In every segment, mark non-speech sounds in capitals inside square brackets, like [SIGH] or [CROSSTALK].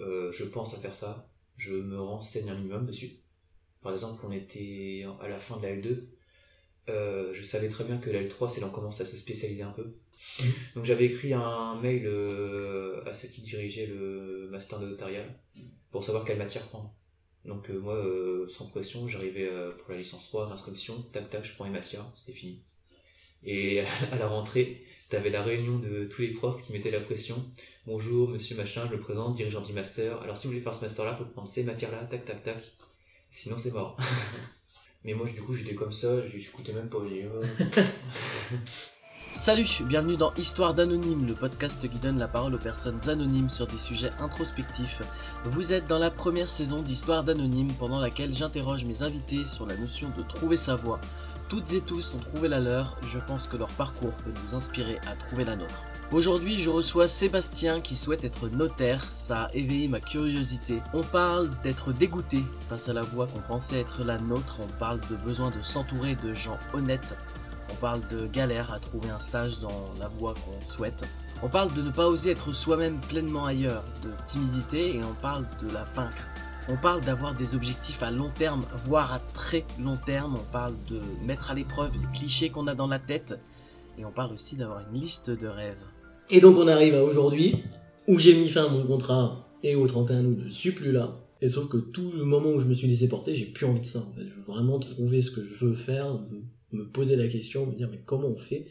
euh, je pense à faire ça, je me renseigne un minimum dessus. Par exemple, on était à la fin de la L2, euh, je savais très bien que la L3, c'est là on commence à se spécialiser un peu. Mhm. Donc j'avais écrit un mail euh, à celle qui dirigeait le master de notarial pour savoir quelle matière prendre. Donc moi, sans pression, j'arrivais pour la licence 3, l'inscription, tac tac, je prends les matières, c'était fini. Et [LAUGHS] à la rentrée, t'avais la réunion de tous les profs qui mettaient la pression. Bonjour, monsieur machin, je me présente, dirigeant du master. Alors si vous voulez faire ce master-là, faut prendre ces matières-là, tac tac tac. Sinon c'est mort. [LAUGHS] Mais moi, du coup, j'étais comme ça, j'écoutais même pas. [LAUGHS] Salut, bienvenue dans Histoire d'Anonyme, le podcast qui donne la parole aux personnes anonymes sur des sujets introspectifs. Vous êtes dans la première saison d'Histoire d'Anonyme pendant laquelle j'interroge mes invités sur la notion de trouver sa voie. Toutes et tous ont trouvé la leur, je pense que leur parcours peut nous inspirer à trouver la nôtre. Aujourd'hui, je reçois Sébastien qui souhaite être notaire, ça a éveillé ma curiosité. On parle d'être dégoûté face à la voie qu'on pensait être la nôtre, on parle de besoin de s'entourer de gens honnêtes on parle de galère à trouver un stage dans la voie qu'on souhaite. On parle de ne pas oser être soi-même pleinement ailleurs, de timidité et on parle de la vaincre. On parle d'avoir des objectifs à long terme, voire à très long terme. On parle de mettre à l'épreuve les clichés qu'on a dans la tête. Et on parle aussi d'avoir une liste de rêves. Et donc on arrive à aujourd'hui, où j'ai mis fin à mon contrat, et au 31 août, je suis plus là. Et sauf que tout le moment où je me suis laissé porter, j'ai plus envie de ça. Je veux vraiment trouver ce que je veux faire, me poser la question, me dire mais comment on fait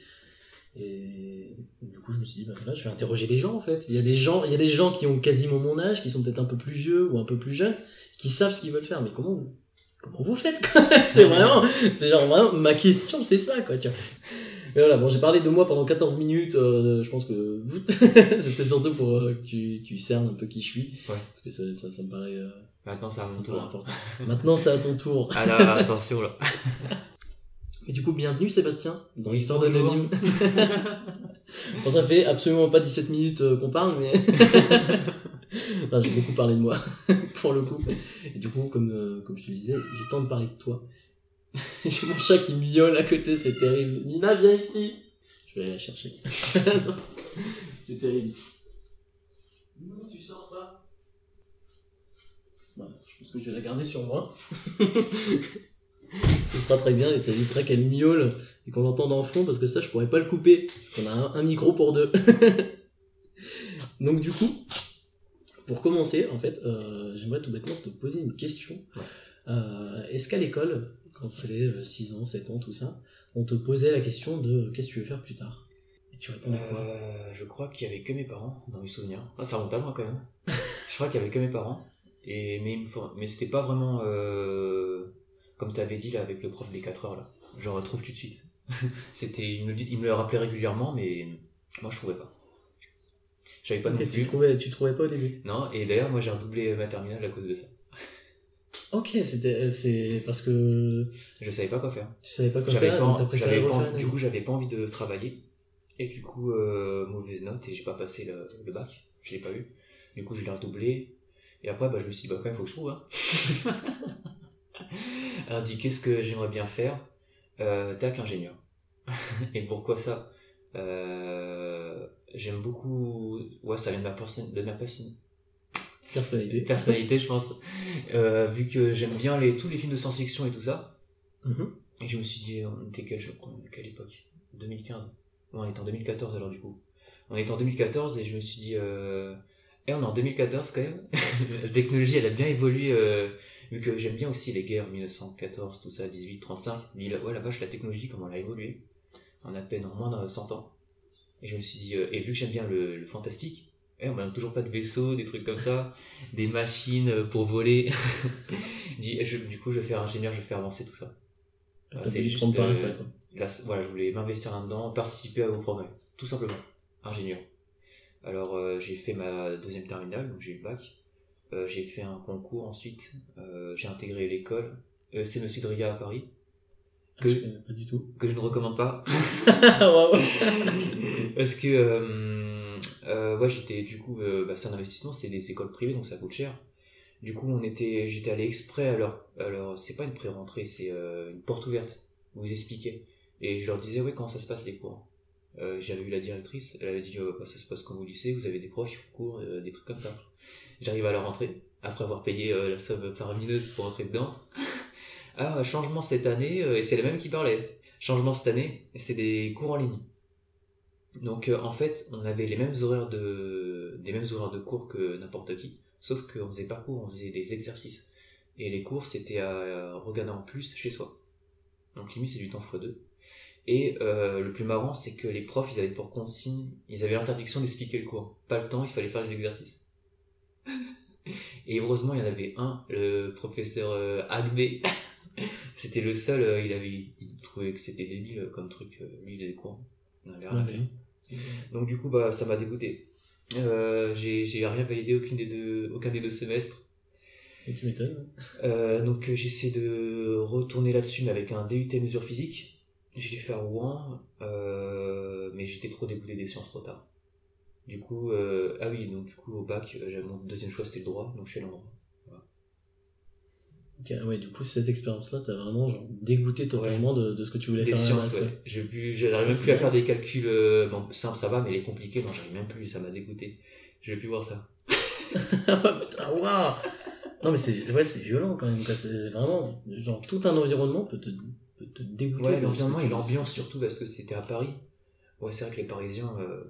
Et du coup je me suis dit bah là je vais interroger des gens en fait. Il y a des gens, il y a des gens qui ont quasiment mon âge, qui sont peut-être un peu plus vieux ou un peu plus jeunes, qui savent ce qu'ils veulent faire. Mais comment vous, comment vous faites [LAUGHS] C'est vraiment, c'est genre vraiment ma question c'est ça quoi. Tu vois. Et voilà, bon, j'ai parlé de moi pendant 14 minutes. euh, je pense que [LAUGHS] c'était surtout pour euh, que tu, tu cernes un peu qui je suis. Ouais. Parce que ça, ça, ça me paraît euh, Maintenant, c'est à mon tour. important. Maintenant, c'est à ton tour. Là, attention là. [LAUGHS] Et du coup, bienvenue Sébastien dans l'histoire d'Anonyme. [LAUGHS] bon, ça fait absolument pas 17 minutes euh, qu'on parle, mais. [LAUGHS] Enfin, j'ai beaucoup parlé de moi, [LAUGHS] pour le coup. Et du coup, comme, euh, comme je te le disais, il est temps de parler de toi. j'ai mon chat qui miaule à côté, c'est terrible. Nina, viens ici Je vais aller la chercher. Attends. c'est terrible. Non, tu sors pas. Voilà, je pense que je vais la garder sur moi. Ce sera très bien et ça évitera qu'elle miaule et qu'on l'entende en fond parce que ça je pourrais pas le couper parce qu'on a un, un micro pour deux. [LAUGHS] Donc du coup, pour commencer en fait, euh, j'aimerais tout bêtement te poser une question. Ouais. Euh, Est-ce qu'à l'école, quand tu avais 6 ans, 7 ans, tout ça, on te posait la question de qu'est-ce que tu veux faire plus tard? Et tu répondais quoi? Euh, je crois qu'il y avait que mes parents dans mes souvenirs. Ah, ça remonte à moi quand même. je crois qu'il y avait que mes parents. Et, mais c'était pas vraiment euh, comme tu avais dit là avec le prof des 4 heures là. Je retrouve tout de suite. [LAUGHS] c'était, il me, le dit- il me le rappelait régulièrement, mais moi je trouvais pas. J'avais pas non tu trouvais, tu trouvais pas au début Non, et d'ailleurs moi j'ai redoublé ma terminale à cause de ça. Ok, c'était c'est parce que Je savais pas quoi faire. tu savais pas quoi J'avais faire, pas, j'avais pas refaire du coup, j'avais pas envie de travailler. Et du coup, euh, mauvaise note et j'ai pas passé le, le bac. Je l'ai pas eu. Du coup, je l'ai redoublé. Et après, bah, je me suis dit, bah, quand même, faut que je trouve. Hein. [LAUGHS] [LAUGHS] Alors, dis, qu'est-ce que j'aimerais bien faire euh, Tac, ingénieur. [LAUGHS] et pourquoi ça Euh, J'aime beaucoup. Ouais, ça vient de ma, personne, de ma personne, personnalité. [LAUGHS] personnalité, je pense. Euh, vu que j'aime bien les, tous les films de science-fiction et tout ça. Mhm. Et je me suis dit, on était quelle, je crois, quelle époque? 2015 Non, on est en 2014 alors du coup. On est en 2014 et je me suis dit, euh... eh, on est en 2014 quand même. la technologie, elle a bien évolué, vu que j'aime bien aussi les guerres 1914, tout ça, 18, 35. Je me dis, ouais, la vache, la technologie, comment elle a évolué en à peine en moins de 100 ans. Et je me suis dit, euh, et vu que j'aime bien le, le fantastique, eh, on n'a toujours pas de vaisseau, des trucs comme ça, [LAUGHS] des machines euh, pour voler. [LAUGHS] Je du coup, je vais faire ingénieur, je vais faire avancer tout ça. T'as c'est juste, euh, ça, quoi. Là, c- voilà, je voulais m'investir là-dedans, participer à vos progrès, tout simplement. Ingénieur. Alors, euh, j'ai fait ma deuxième terminale, donc j'ai eu le bac. Euh, j'ai fait un concours ensuite. Euh, j'ai intégré l'école. Euh, c'est Monsieur Dria à Paris, Ah, que- je connais pas du tout. que je ne recommande pas. [LAUGHS] Parce que, euh, euh, ouais, j'étais, du coup, euh, bah, c'est un investissement, c'est des écoles privées, donc ça coûte cher. Du coup, on était, j'étais allé exprès à leur, alors, c'est pas une pré-rentrée, c'est euh, une porte ouverte, où ils expliquaient. Et je leur disais, ouais, comment ça se passe les cours? Euh, J'avais vu la directrice, elle avait dit, bah, ça se passe comme au lycée, vous avez des profs cours, euh, des trucs comme ça. J'arrive à la rentrée, après avoir payé euh, la somme faramineuse pour rentrer dedans. [LAUGHS] ah, changement cette année, euh, et c'est la même qui parlait. Changement cette année, c'est des cours en ligne. Donc euh, en fait, on avait les mêmes horaires de, des mêmes horaires de cours que n'importe qui, sauf qu'on faisait pas cours, on faisait des exercices. Et les cours, c'était à regarder en plus chez soi. Donc limite, c'est du temps x2. Et euh, le plus marrant, c'est que les profs, ils avaient pour consigne, ils avaient l'interdiction d'expliquer le cours. Pas le temps, il fallait faire les exercices. Et heureusement, il y en avait un, le professeur euh, Agbe. [LAUGHS] c'était le seul, euh, il avait, il trouvait que c'était débile euh, comme truc, euh, lui il faisait cours. On avait rien à faire. Donc du coup, bah, ça m'a dégoûté. Euh, j'ai j'ai rien validé aucune des deux, aucun des deux semestres. Et tu m'étonnes. Euh, donc j'essaie de retourner là-dessus, mais avec un DUT mesure physique. Je l'ai fait à Rouen, mais j'étais trop dégoûté des sciences trop tard. Du coup, euh, ah oui, donc du coup au bac, euh, j'avais mon deuxième choix c'était le droit, donc je suis allé en droit. Ok, ouais, du coup, cette expérience-là, t'as vraiment genre, dégoûté totalement de, de ce que tu voulais Des faire sciences, ouais. J'arrive même plus à faire des calculs, euh, bon, simples ça va, mais les compliqués, non, j'arrive même plus, ça m'a dégoûté. Je vais plus voir ça. quoi. [LAUGHS] Putain, waouh Non, mais c'est ouais, violent quand même. C'est vraiment, genre, tout un environnement peut te, peut te dégoûter. Ouais, l'environnement et l'ambiance surtout parce que c'était à Paris. Ouais, c'est vrai que les Parisiens, euh,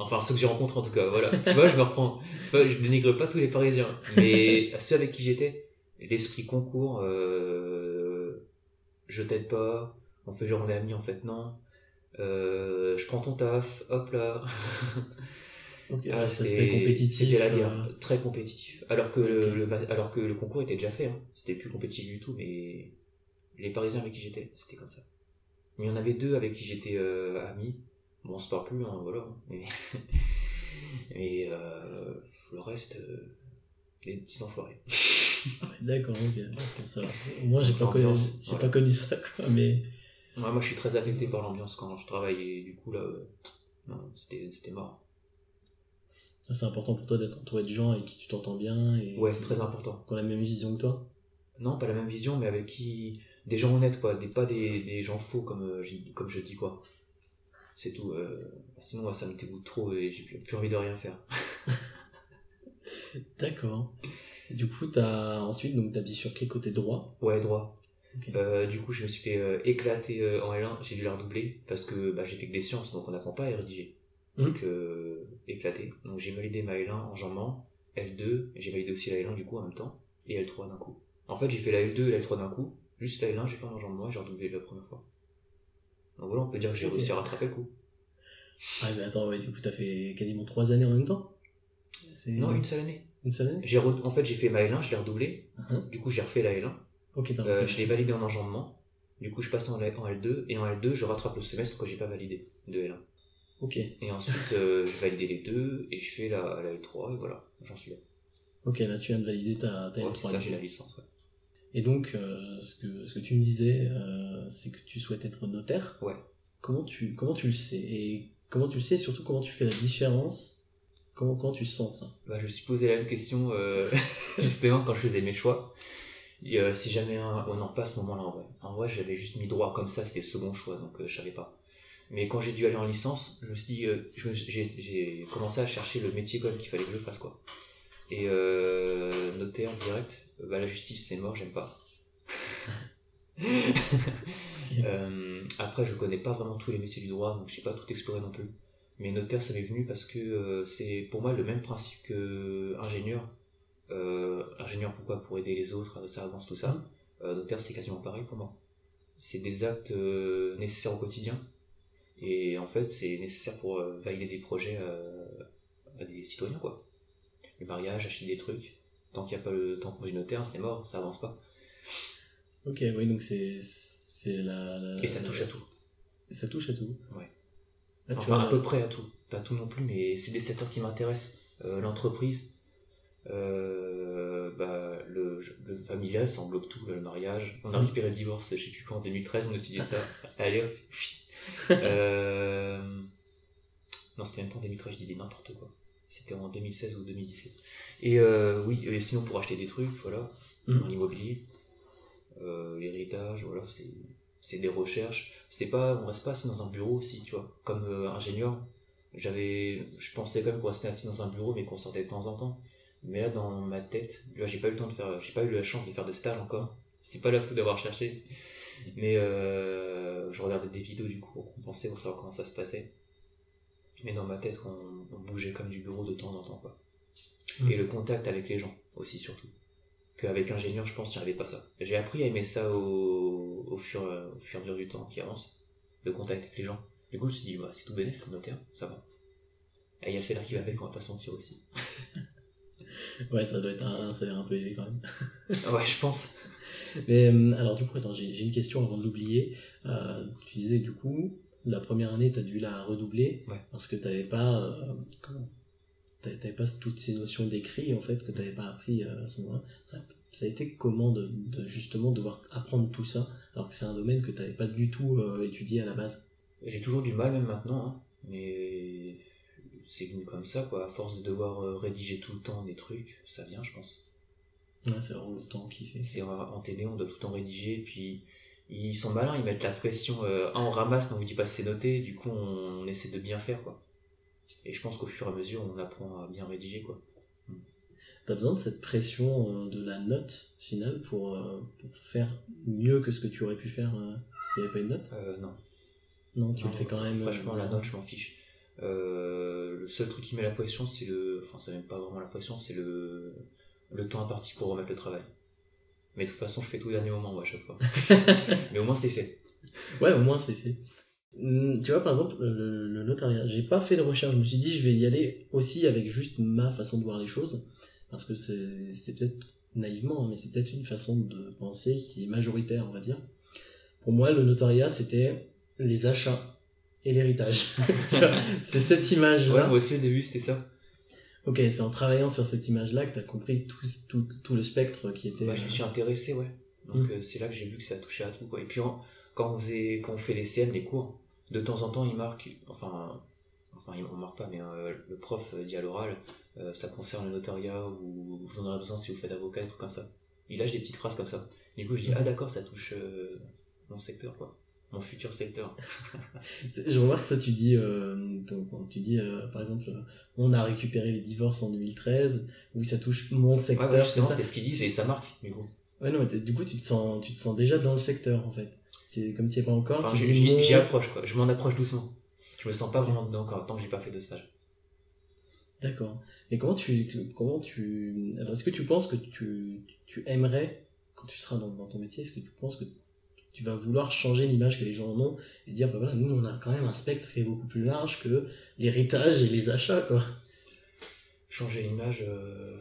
enfin ceux que j'ai rencontrés en tout cas, voilà. tu vois, je me reprends. Pas- je dénigre pas tous les Parisiens, mais [LAUGHS] ceux avec qui j'étais, l'esprit concours, euh, je t'aide pas, on fait genre on est amis en fait non. Euh, je prends ton taf, hop là. [LAUGHS] Ah, c'était- compétitif. C'était la euh, guerre, très compétitif. Alors que, le, Ok. le ma- alors que le concours était déjà fait, hein. c'était plus compétitif du tout, mais les Parisiens avec qui j'étais, c'était comme ça. Mais il y en avait deux avec qui j'étais euh, ami. Bon, on se parle plus, hein, voilà. [LAUGHS] Mais euh, le reste, euh, les petits enfoirés. [LAUGHS] D'accord, ok. C'est ça. Moi, j'ai pas, connu, j'ai pas connu ça, quoi, mais. Ouais, moi, je suis très affecté par l'ambiance quand je travaille et du coup, là, euh, non, c'était c'était mort. C'est important pour toi d'être entouré de gens avec qui tu t'entends bien et Ouais, très important. qui ont la même vision que toi? Non, pas la même vision, mais avec qui. Des gens honnêtes, quoi. Des, pas des, des gens faux, comme, euh, comme je dis, quoi. C'est tout. euh, sinon, moi, ça me dégoûte trop et j'ai plus, plus envie de rien faire. [LAUGHS] D'accord. Du coup, t'as ensuite donc t'as bifurqué côté droit? Ouais, droit. Euh, du coup, je me suis fait euh, éclater euh, en L1. J'ai dû la redoubler parce que bah, j'ai fait que des sciences, donc on n'apprend pas à rédiger. Mhm. Donc, éclaté. Donc, j'ai validé ma L1 en jambant, L2, et j'ai validé aussi la L1 du coup en même temps, et L3 d'un coup. En fait, j'ai fait la L2 et la L3 d'un coup. Juste la L1, j'ai fait un enjambement et j'ai redoublé la première fois. Donc voilà, on peut dire que j'ai réussi à rattraper le coup. Ah, mais attends, ouais, du coup, t'as fait quasiment trois années en même temps Non, une seule année. une seule année J'ai re- En fait, j'ai fait ma L1, je l'ai redoublé. Mhm. Du coup, j'ai refait la L1. Ok, t'as Euh, je l'ai validé en enjambement. Du coup, je passe en, L- en L2. Et en L2, je rattrape le semestre que j'ai pas validé de L1. Ok, Et ensuite, euh, j'ai validé les deux. Et je fais la, la L3. Et voilà, j'en suis là. ok, là tu viens de valider ta, ta Ouais, L3. c'est ça, j'ai la licence. ouais. Et donc, euh, ce, que, ce que tu me disais, euh, c'est que tu souhaites être notaire. Ouais. Comment tu, comment tu le sais Et comment tu le sais et surtout comment tu fais la différence? Comment, comment tu sens ça? Bah, je me suis posé la même question euh, [LAUGHS] justement quand je faisais mes choix. Et, si jamais un... Oh non, pas à ce moment-là en vrai. En vrai, j'avais juste mis droit comme ça, c'était second choix, donc je savais pas. Mais quand j'ai dû aller en licence, je me suis dit, j'ai commencé à chercher le métier qu'il fallait que je fasse quoi. Et notaire direct, bah, la justice c'est mort, j'aime pas. [LAUGHS] Euh, après, je connais pas vraiment tous les métiers du droit, donc j'ai pas tout exploré non plus. Mais notaire, ça m'est venu parce que euh, c'est pour moi le même principe que ingénieur. Euh, ingénieur, pourquoi? Pour aider les autres, ça avance tout ça. Notaire, c'est quasiment pareil pour moi. C'est des actes nécessaires au quotidien. Et en fait, c'est nécessaire pour valider des projets à des citoyens, quoi. Le mariage, acheter des trucs. Tant qu'il n'y a pas le tampon du notaire, c'est mort, ça avance pas. Ok, oui, donc c'est c'est la, la- Et ça touche à tout. Ça touche à tout. Ouais. Là, tu Enfin, vois, à peu près à tout. Pas tout non plus, mais c'est des secteurs qui m'intéressent. Euh, L'entreprise, euh, bah, le, le familial, ça englobe tout, le mariage. On a Mhm. récupéré le divorce, je sais plus quand, en 2013, on a étudié ça. [LAUGHS] Allez hop. euh... Non, c'était même pas en 2013, je dis n'importe quoi. C'était en 2016 ou 2017. Et euh, oui, et sinon pour acheter des trucs, voilà, Mhm. en immobilier, euh, l'héritage, voilà, c'est c'est des recherches. C'est pas, on reste pas assis dans un bureau aussi, tu vois. Comme euh, ingénieur, j'avais, je pensais quand même qu'on restait assis dans un bureau, mais qu'on sortait de temps en temps. Mais là, dans ma tête, là, j'ai pas eu le temps de faire, j'ai pas eu la chance de faire de stage encore. C'est pas la faute d'avoir cherché. Mais euh, je regardais des vidéos du coup pour compenser, pour savoir comment ça se passait. Mais dans ma tête, on, on bougeait comme du bureau de temps en temps, quoi. Mm. Et le contact avec les gens aussi, surtout. Qu'avec ingénieur, je pense, j'y arrivais pas ça. J'ai appris à aimer ça au, au, fur, au fur et à mesure du temps qui avance, le contact avec les gens. Du coup, je me suis dit, bah, c'est tout bénéf, le notaire, ça va. Et il y a le salaire qui va avec qu'on va pas sentir aussi. [LAUGHS] Ouais, ça doit être un, salaire un peu élevé quand même. [LAUGHS] ouais, je pense. Mais euh, alors, du coup, attends, j'ai une question avant de l'oublier. Euh, tu disais du coup, la première année, tu as dû la redoubler Ouais. parce que tu n'avais pas, euh, pas toutes ces notions d'écrit en fait que tu n'avais pas appris euh, à ce moment-là. Ça, ça a été comment de, de justement devoir apprendre tout ça alors que c'est un domaine que tu n'avais pas du tout euh, étudié à la base? J'ai toujours du mal, même maintenant, hein. mais c'est venu comme ça, quoi. À force de devoir euh, rédiger tout le temps des trucs, ça vient, je pense. Ouais, c'est vraiment le temps qui fait. C'est en en TD, on doit tout le temps rédiger, puis ils sont malins, ils mettent la pression. Euh, ah, on ramasse, on vous dit pas si c'est noté, du coup, on, on essaie de bien faire, quoi. Et je pense qu'au fur et à mesure, on apprend à bien rédiger, quoi. T'as besoin de cette pression euh, de la note finale pour, euh, pour faire mieux que ce que tu aurais pu faire euh, s'il n'y avait pas une note? Non. Non, tu Non, le fais quand même. Franchement, la note, je m'en fiche. Le seul truc qui met la pression, c'est le. Enfin, ça met pas vraiment la pression, c'est le. Le temps imparti pour remettre le travail. Mais de toute façon, je fais tout au dernier moment, moi, à chaque fois. [LAUGHS] Mais au moins, c'est fait. Ouais, au moins c'est fait. Hum, Tu vois, par exemple, le, le notariat, j'ai pas fait de recherche. Je me suis dit, je vais y aller aussi avec juste ma façon de voir les choses. Parce que c'est peut-être naïvement, mais c'est peut-être une façon de penser qui est majoritaire, on va dire. Pour moi, le notariat, c'était les achats et l'héritage. [LAUGHS] C'est cette Ouais, image-là. moi aussi, au début, c'était ça. Ok, c'est en travaillant sur cette image-là que tu as compris tout, tout, tout le spectre qui était. Bah, je me suis intéressé, ouais. Donc, euh, c'est là que j'ai vu que ça touchait à tout, quoi. Et puis, en- quand, on faisait, quand on fait les CM, les cours, de temps en temps, il marque. Enfin, enfin on marque pas, mais euh, le prof euh, dit à l'oral, euh, ça concerne le notariat ou vous en aurez besoin si vous faites avocat, des trucs comme ça. Il lâche des petites phrases comme ça. Du coup, je dis, ah d'accord, ça touche euh, mon secteur, quoi. Mon futur secteur. [LAUGHS] Je remarque ça, tu dis, euh, donc, tu dis euh, par exemple, euh, on a récupéré les divorces en 2013, oui, ça touche mon secteur, ouais, c'est ce qu'ils disent et ça marque, du coup. Ouais, non, mais t'es- du coup, tu te sens, tu te sens déjà dans le secteur en fait. C'est comme tu n'y es pas encore. Enfin, j'y- approche, quoi. Je m'en approche doucement. Je me sens pas vraiment dedans encore, tant que j'ai pas fait de stage. D'accord. Mais comment tu, comment tu, est-ce que tu penses que tu, tu aimerais quand tu seras dans, dans ton métier, est-ce que tu penses que tu vas vouloir changer l'image que les gens en ont et dire, bah voilà, nous on a quand même un spectre qui est beaucoup plus large que l'héritage et les achats, quoi. Changer l'image, euh...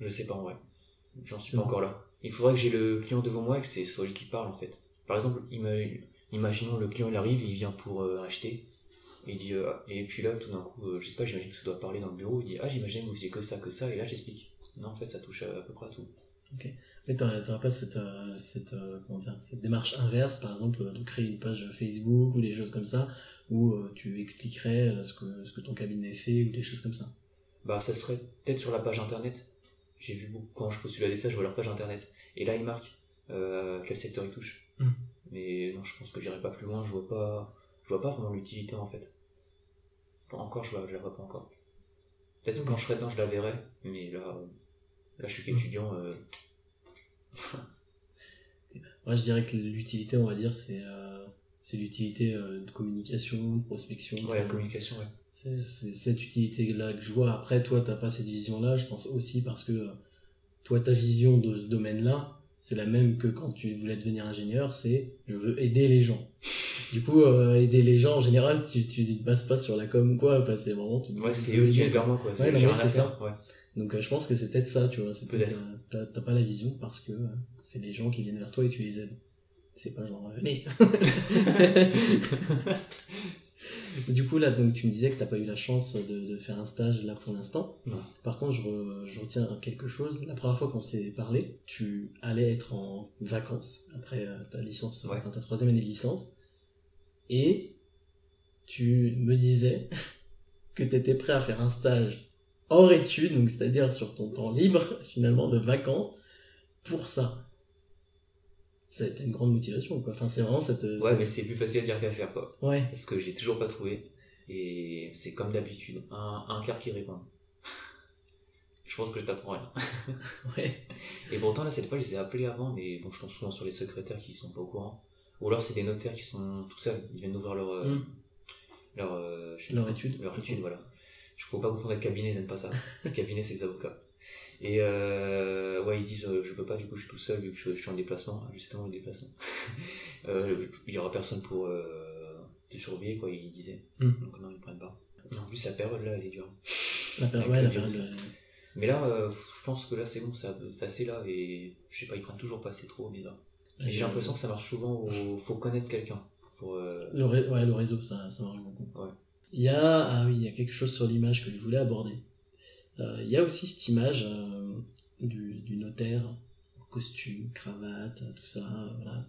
je sais pas en vrai. J'en suis pas encore là. Il faudrait que j'ai le client devant moi et que c'est soit lui qui parle en fait. Par exemple, ima- imaginons le client il arrive, il vient pour euh, acheter. Et, il dit, euh, et puis là, tout d'un coup, euh, je sais pas, j'imagine que ça doit parler dans le bureau. Il dit Ah, j'imagine que vous faisiez que ça, que ça, et là j'explique. Non, en fait, ça touche à, à peu près à tout. Mais t'aurais t'aurais pas cette, euh, cette, euh, comment dire, cette démarche inverse, par exemple, euh, de créer une page Facebook ou des choses comme ça, où euh, tu expliquerais ce que, ce que ton cabinet fait ou des choses comme ça? Bah, ça serait peut-être sur la page internet. J'ai vu beaucoup, quand je postule à des je vois leur page internet. Et là, ils marquent quel secteur ils touchent. Hmm. Mais non, je pense que j'irai pas plus loin. Je vois pas, je vois pas vraiment l'utilité en fait. Encore, je, vois, je la vois pas encore. Peut-être que quand je serai dedans, je la verrai. Mais là, là, je suis qu'étudiant. euh, [LAUGHS] Moi, je dirais que l'utilité, on va dire, c'est euh, l'utilité euh, de communication, de prospection. Ouais, la communication, ouais. C'est cette utilité-là que je vois. Après, toi, t'as pas cette vision-là. Je pense aussi parce que euh, toi, ta vision de ce domaine-là, c'est la même que quand tu voulais devenir ingénieur. C'est je veux aider les gens. Du coup, euh, aider les gens en général, tu tu ne te bases pas sur la com ou quoi. Enfin, c'est vraiment. Tu, Ouais, tu c'est eux qui quoi. vers moi, quoi. Ouais, c'est faire, ouais. Donc, euh, je pense que c'est peut-être ça, tu vois. C'est peut-être. Euh, T'as t'as pas la vision parce que euh, c'est les gens qui viennent vers toi et tu les aides. C'est pas genre venez. [LAUGHS] du coup, là, donc, tu me disais que t'as pas eu la chance de, de faire un stage là pour l'instant. Par contre, je, re- je retiens quelque chose. La première fois qu'on s'est parlé, tu allais être en vacances après ta licence, Ouais. enfin, ta troisième année de licence. Et tu me disais [LAUGHS] que tu étais prêt à faire un stage hors études, donc c'est-à-dire sur ton temps libre, [LAUGHS] finalement, de vacances, pour ça? Ça a été une grande motivation, quoi. Enfin, c'est vraiment cette. Ouais, cette- mais c'est plus facile à dire qu'à faire, quoi. Ouais. Parce que j'ai toujours pas trouvé. Et c'est comme d'habitude, un, un quart qui répond. [LAUGHS] je pense que je t'apprends rien. [LAUGHS] Ouais. Et pourtant, là, cette fois, je les ai appelés avant, mais bon, je tombe souvent sur les secrétaires qui sont pas au courant. Ou alors, c'est des notaires qui sont tout seuls, ils viennent d'ouvrir leur. euh, leur, euh, sais Leur pas, étude. Leur étude, voilà. Je ne faut pas confondre avec cabinet, n'aiment pas ça. [LAUGHS] Le cabinet, c'est les avocats. Et euh, ouais, ils disent euh, je peux pas, du coup, je suis tout seul, vu que je, je suis en déplacement, Ah, justement, le déplacement. [LAUGHS] euh, il y aura personne pour euh, te surveiller, quoi, ils disaient. Mm. Donc, non, ils prennent pas. En plus, la période là, elle est dure. La période, ouais, la période, euh, Mais là, je pense que là, c'est bon, ça- c'est assez là, et je sais pas, ils prennent toujours pas, c'est trop bizarre. Et j'ai l'impression que ça marche souvent au faut connaître quelqu'un. Pour, Le, ré- ouais, le réseau, ça, ça marche beaucoup. Ouais. Il y a, ah oui, il y a quelque chose sur l'image que je voulais aborder. Euh, il y a aussi cette image euh, du, du notaire, en costume, cravate, tout ça, voilà.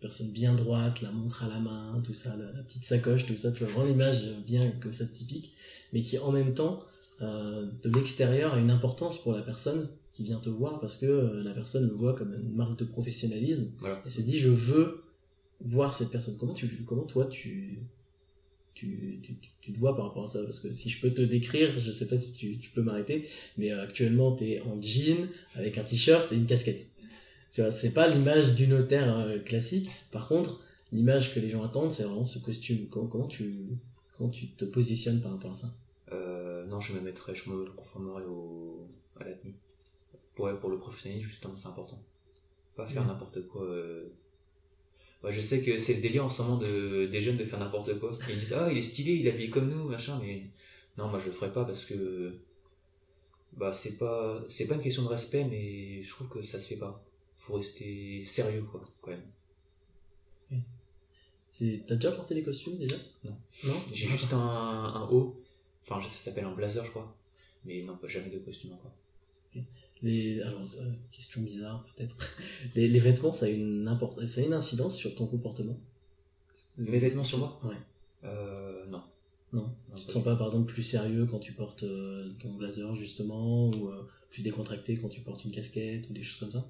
Personne bien droite, la montre à la main, tout ça, la, la petite sacoche, tout ça, tu vois vraiment l'image bien comme ça typique, mais qui en même temps, euh, de l'extérieur, a une importance pour la personne qui vient te voir parce que la personne le voit comme une marque de professionnalisme Voilà. et se dit je veux voir cette personne. Comment tu, comment toi tu, tu, tu, tu te vois par rapport à ça Parce que si je peux te décrire, je sais pas si tu, tu peux m'arrêter, mais euh, actuellement tu es en jean avec un t-shirt et une casquette. Tu vois, c'est pas l'image du notaire euh, classique. Par contre, l'image que les gens attendent, c'est vraiment ce costume. Comment, comment tu, comment tu te positionnes par rapport à ça? Euh, non, je me mettrais, je me conformerais au, à la tenue. Ouais, pour le professionnalisme, justement, c'est important. Pas faire Mhm. n'importe quoi. euh. Je sais que c'est le délire en ce moment de, des jeunes de faire n'importe quoi. Ils disent, ah, il est stylé, il est habillé comme nous, machin, mais non, moi je le ferai pas parce que bah, c'est pas, c'est pas une question de respect, mais je trouve que ça se fait pas. Faut rester sérieux, quoi, quand même. T'as déjà porté des costumes déjà? Non. Non? J'ai juste un, un haut, enfin, ça s'appelle un blazer, je crois, mais non, pas jamais de costume encore. Les, alors, euh, question bizarre peut-être. [LAUGHS] Les, les vêtements, ça a une import- ça a une incidence sur ton comportement? Mes vêtements sur moi? Ouais. Euh, non. Non. Non, Tu te sens pas par exemple plus sérieux quand tu portes euh, ton blazer justement ou euh, plus décontracté quand tu portes une casquette ou des choses comme ça?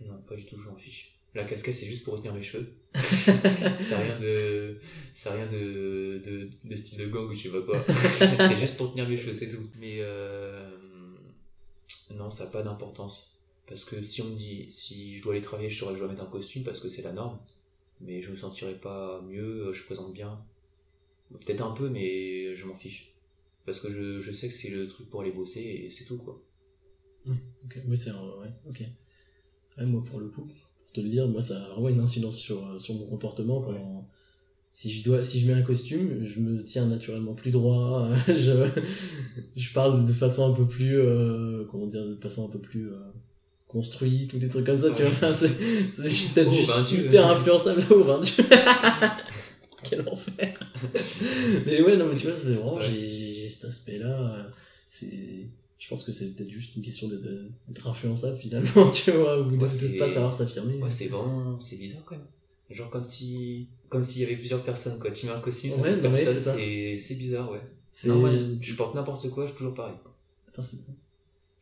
Non, pas du tout, je m'en fiche. La casquette, c'est juste pour retenir mes cheveux. [LAUGHS] c'est rien de. C'est rien de, de, de style de gang ou je sais pas quoi. [LAUGHS] c'est juste pour tenir mes cheveux, c'est tout. Mais euh, non, ça n'a pas d'importance. Parce que si on me dit, si je dois aller travailler, je je dois mettre un costume parce que c'est la norme. Mais je me sentirais pas mieux, je présente bien. Peut-être un peu, mais je m'en fiche. Parce que je, je sais que c'est le truc pour aller bosser et c'est tout quoi. Ok, oui, c'est un- ouais, ok. Ouais, moi, pour le coup, pour te le dire, moi, ça a vraiment une incidence sur, euh, sur mon comportement. Quand, si, je dois, si je mets un costume, je me tiens naturellement plus droit, [LAUGHS] je, je parle de façon un peu plus, euh, comment dire, de façon un peu plus euh, construite ou des trucs comme ça, tu vois. Enfin, [LAUGHS] c'est- c'est- je suis peut-être Oh, juste ben, hyper influençable [LAUGHS] au 28. Quel enfer. mais ouais, non, mais tu vois, c'est vraiment, Ouais. j'ai- j'ai j'ai cet aspect-là. euh, C'est je pense que c'est peut-être juste une question d'être influençable finalement, tu vois, ou de Ouais, de c'est- pas savoir s'affirmer. Ouais, c'est vraiment, c'est bizarre quand même. Genre comme si, comme s'il y avait plusieurs personnes quoi. Tu mets un costume, ça Ouais, personne, c'est bizarre ouais. Non, moi, je porte n'importe quoi, je suis toujours pareil. Putain, c'est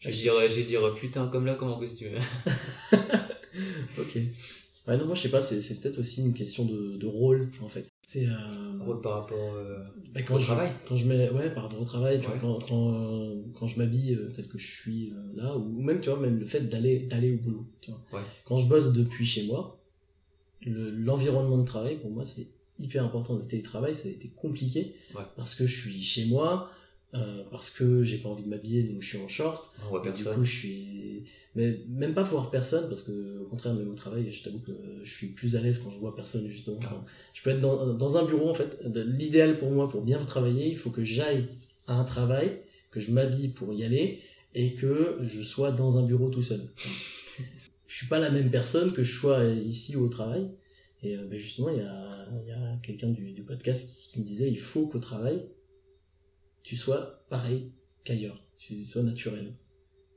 Je vais dire, je vais dire putain comme là comme en costume. [LAUGHS] ok. Ouais, non, moi je sais pas, c'est c'est peut-être aussi une question de, de rôle en fait. C'est euh, Rôle par rapport. euh, bah, quand au je, travail. Quand je mets, ouais, par rapport au travail, tu vois, Ouais. quand, quand, euh, quand je m'habille euh, tel que je suis là, ou même, tu vois, même le fait d'aller d'aller au boulot, tu vois. Ouais. Quand je bosse depuis chez moi, le- l'environnement de travail, pour moi, c'est hyper important. Le télétravail, ça a été compliqué Ouais. parce que je suis chez moi, euh, parce que j'ai pas envie de m'habiller, donc je suis en short. On voit Et du personne. coup, je suis. Mais même pas voir personne, parce que au contraire, même au travail, je t'avoue que je suis plus à l'aise quand je vois personne, justement. Ah. Enfin, je peux être dans, dans un bureau, en fait. L'idéal pour moi, pour bien travailler, il faut que j'aille à un travail, que je m'habille pour y aller, et que je sois dans un bureau tout seul. Je suis pas la même personne que je sois ici ou au travail. Et euh, ben, justement, il y a, y a quelqu'un du, du podcast qui, qui me disait il faut qu'au travail, tu sois pareil qu'ailleurs, tu sois naturel.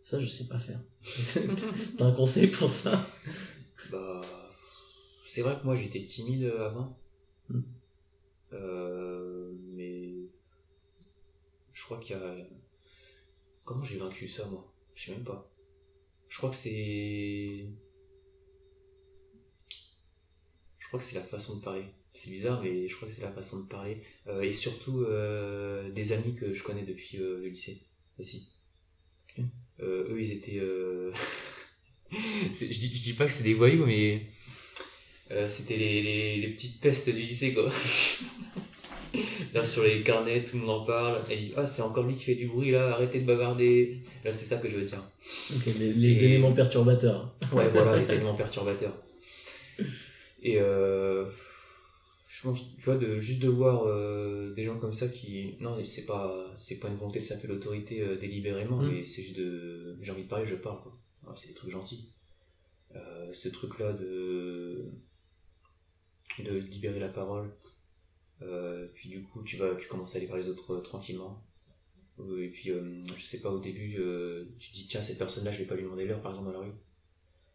Ça, je sais pas faire. [LAUGHS] T'as un conseil pour ça? Bah, c'est vrai que moi j'étais timide avant. Hmm. Euh, mais je crois qu'il y a. Comment j'ai vaincu ça moi? Je sais même pas. Je crois que c'est. Je crois que c'est la façon de parler. C'est bizarre, mais je crois que c'est la façon de parler. Euh, et surtout euh, des amis que je connais depuis euh, le lycée aussi. Ok. ils étaient. [LAUGHS] je, dis, je dis pas que c'est des voyous, mais. C'était les, les, les petites pestes du lycée, quoi. [LAUGHS] Là, sur les carnets, tout le monde en parle. Elle dit Ah, c'est encore lui qui fait du bruit là, arrêtez de bavarder. Là, c'est ça que je veux dire. Les, les Et- éléments perturbateurs. Ouais, voilà, [LAUGHS] les éléments perturbateurs. Et euh, je pense, tu vois, de, juste de voir euh, des gens comme ça qui. Non, c'est pas, c'est pas une volonté de saper l'autorité euh, délibérément, Mm. mais c'est juste de. J'ai envie de parler, je parle, quoi. Voilà, c'est des trucs gentils. Euh, ce truc-là de. de libérer la parole. Euh, puis du coup, tu vas, tu commences à aller vers les autres euh, tranquillement. Euh, Et puis, euh, je sais pas, au début, tu dis, tiens, cette personne-là, je vais pas lui demander l'heure, par exemple, dans la rue.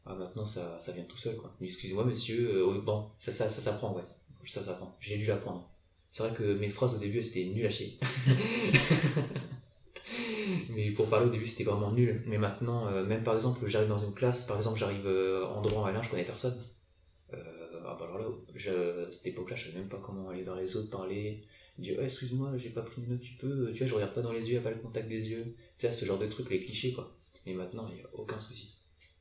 Ah, maintenant, ça, ça vient tout seul, quoi. Excusez-moi, monsieur, bon, ça, ça, ça s'apprend, ouais. Ça s'apprend. J'ai dû l'apprendre. C'est vrai que mes phrases au début, c'était nul à chier. [LAUGHS] Mais pour parler au début, c'était vraiment nul. Mais maintenant, même par exemple, j'arrive dans une classe, par exemple, j'arrive en droit à l'un, je connais personne. Euh, ah bah alors là, je, à cette époque-là, je savais même pas comment aller vers les autres, parler, dire oh, excuse-moi, j'ai pas pris de note, tu peux, tu vois, je regarde pas dans les yeux, y a pas le contact des yeux. Tu vois, ce genre de truc, les clichés, quoi. Mais maintenant, il y a aucun souci.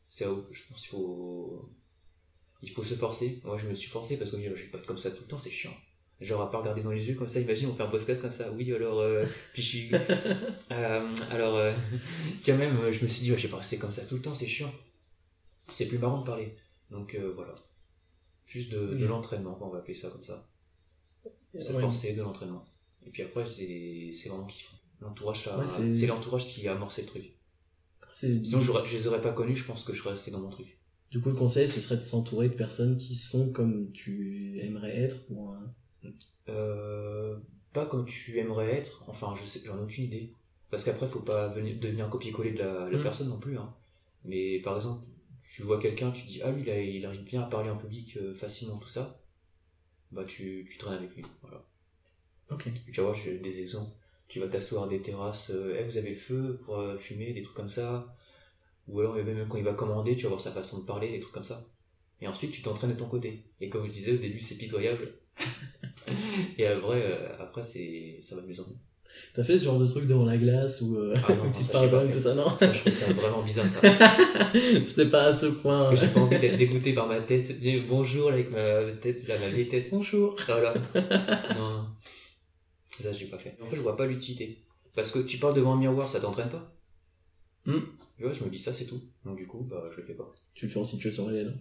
C'est, je pense qu'il faut, il faut se forcer. Moi, je me suis forcé parce que je vais pas être comme ça tout le temps, c'est chiant. Genre, à pas regarder dans les yeux comme ça, imagine, on fait un podcast comme ça. Oui, alors, euh, [LAUGHS] puis je suis. [LAUGHS] Euh, alors, euh, tu vois, même, euh, je me suis dit, ouais, je vais pas rester comme ça tout le temps, c'est chiant. C'est plus marrant de parler. Donc, euh, voilà. Juste de, de Oui. l'entraînement, on va appeler ça comme ça. Se Ouais. forcer, de l'entraînement. Et puis après, c'est vraiment kiffant. L'entourage, Ouais, c'est- l'entourage qui a amorcé le truc. Sinon, je les aurais pas connus, je pense que je serais resté dans mon truc. Du coup, le conseil, ce serait de s'entourer de personnes qui sont comme tu aimerais être pour un... Euh, pas comme tu aimerais être, enfin, je sais, j'en ai aucune idée. Parce qu'après, faut pas venir, devenir un copier-coller de la, la Mm. personne non plus. Hein. Mais par exemple, tu vois quelqu'un, tu dis, ah lui, il, arrive bien à parler en public euh, facilement, tout ça. Bah, tu, tu traînes avec lui. Voilà. Ok. Tu vas voir, j'ai des exemples. Tu vas t'asseoir à des terrasses, euh, Eh, vous avez le feu pour euh, fumer, des trucs comme ça. Ou alors, même quand il va commander, tu vas voir sa façon de parler, des trucs comme ça. Et ensuite, tu t'entraînes de ton côté. Et comme je disais, au début, c'est pitoyable. [LAUGHS] Et après, après c'est, ça va de mieux en mieux. T'as fait ce genre de truc devant la glace ou euh, Ah non, [LAUGHS] tu te parles tout ça, non Ça, je trouve ça vraiment bizarre, ça. [LAUGHS] C'était pas à ce point. Parce que j'ai pas envie d'être dégoûté par ma tête. Mais bonjour, avec ma tête, là, ma vieille tête. Bonjour. Voilà. [LAUGHS] non. Ça, j'ai pas fait. En fait, je vois pas l'utilité. Parce que tu parles devant un miroir, ça t'entraîne pas. Tu vois, je me dis ça, c'est tout. Donc, du coup, bah, je le fais pas. Tu le fais en situation réelle.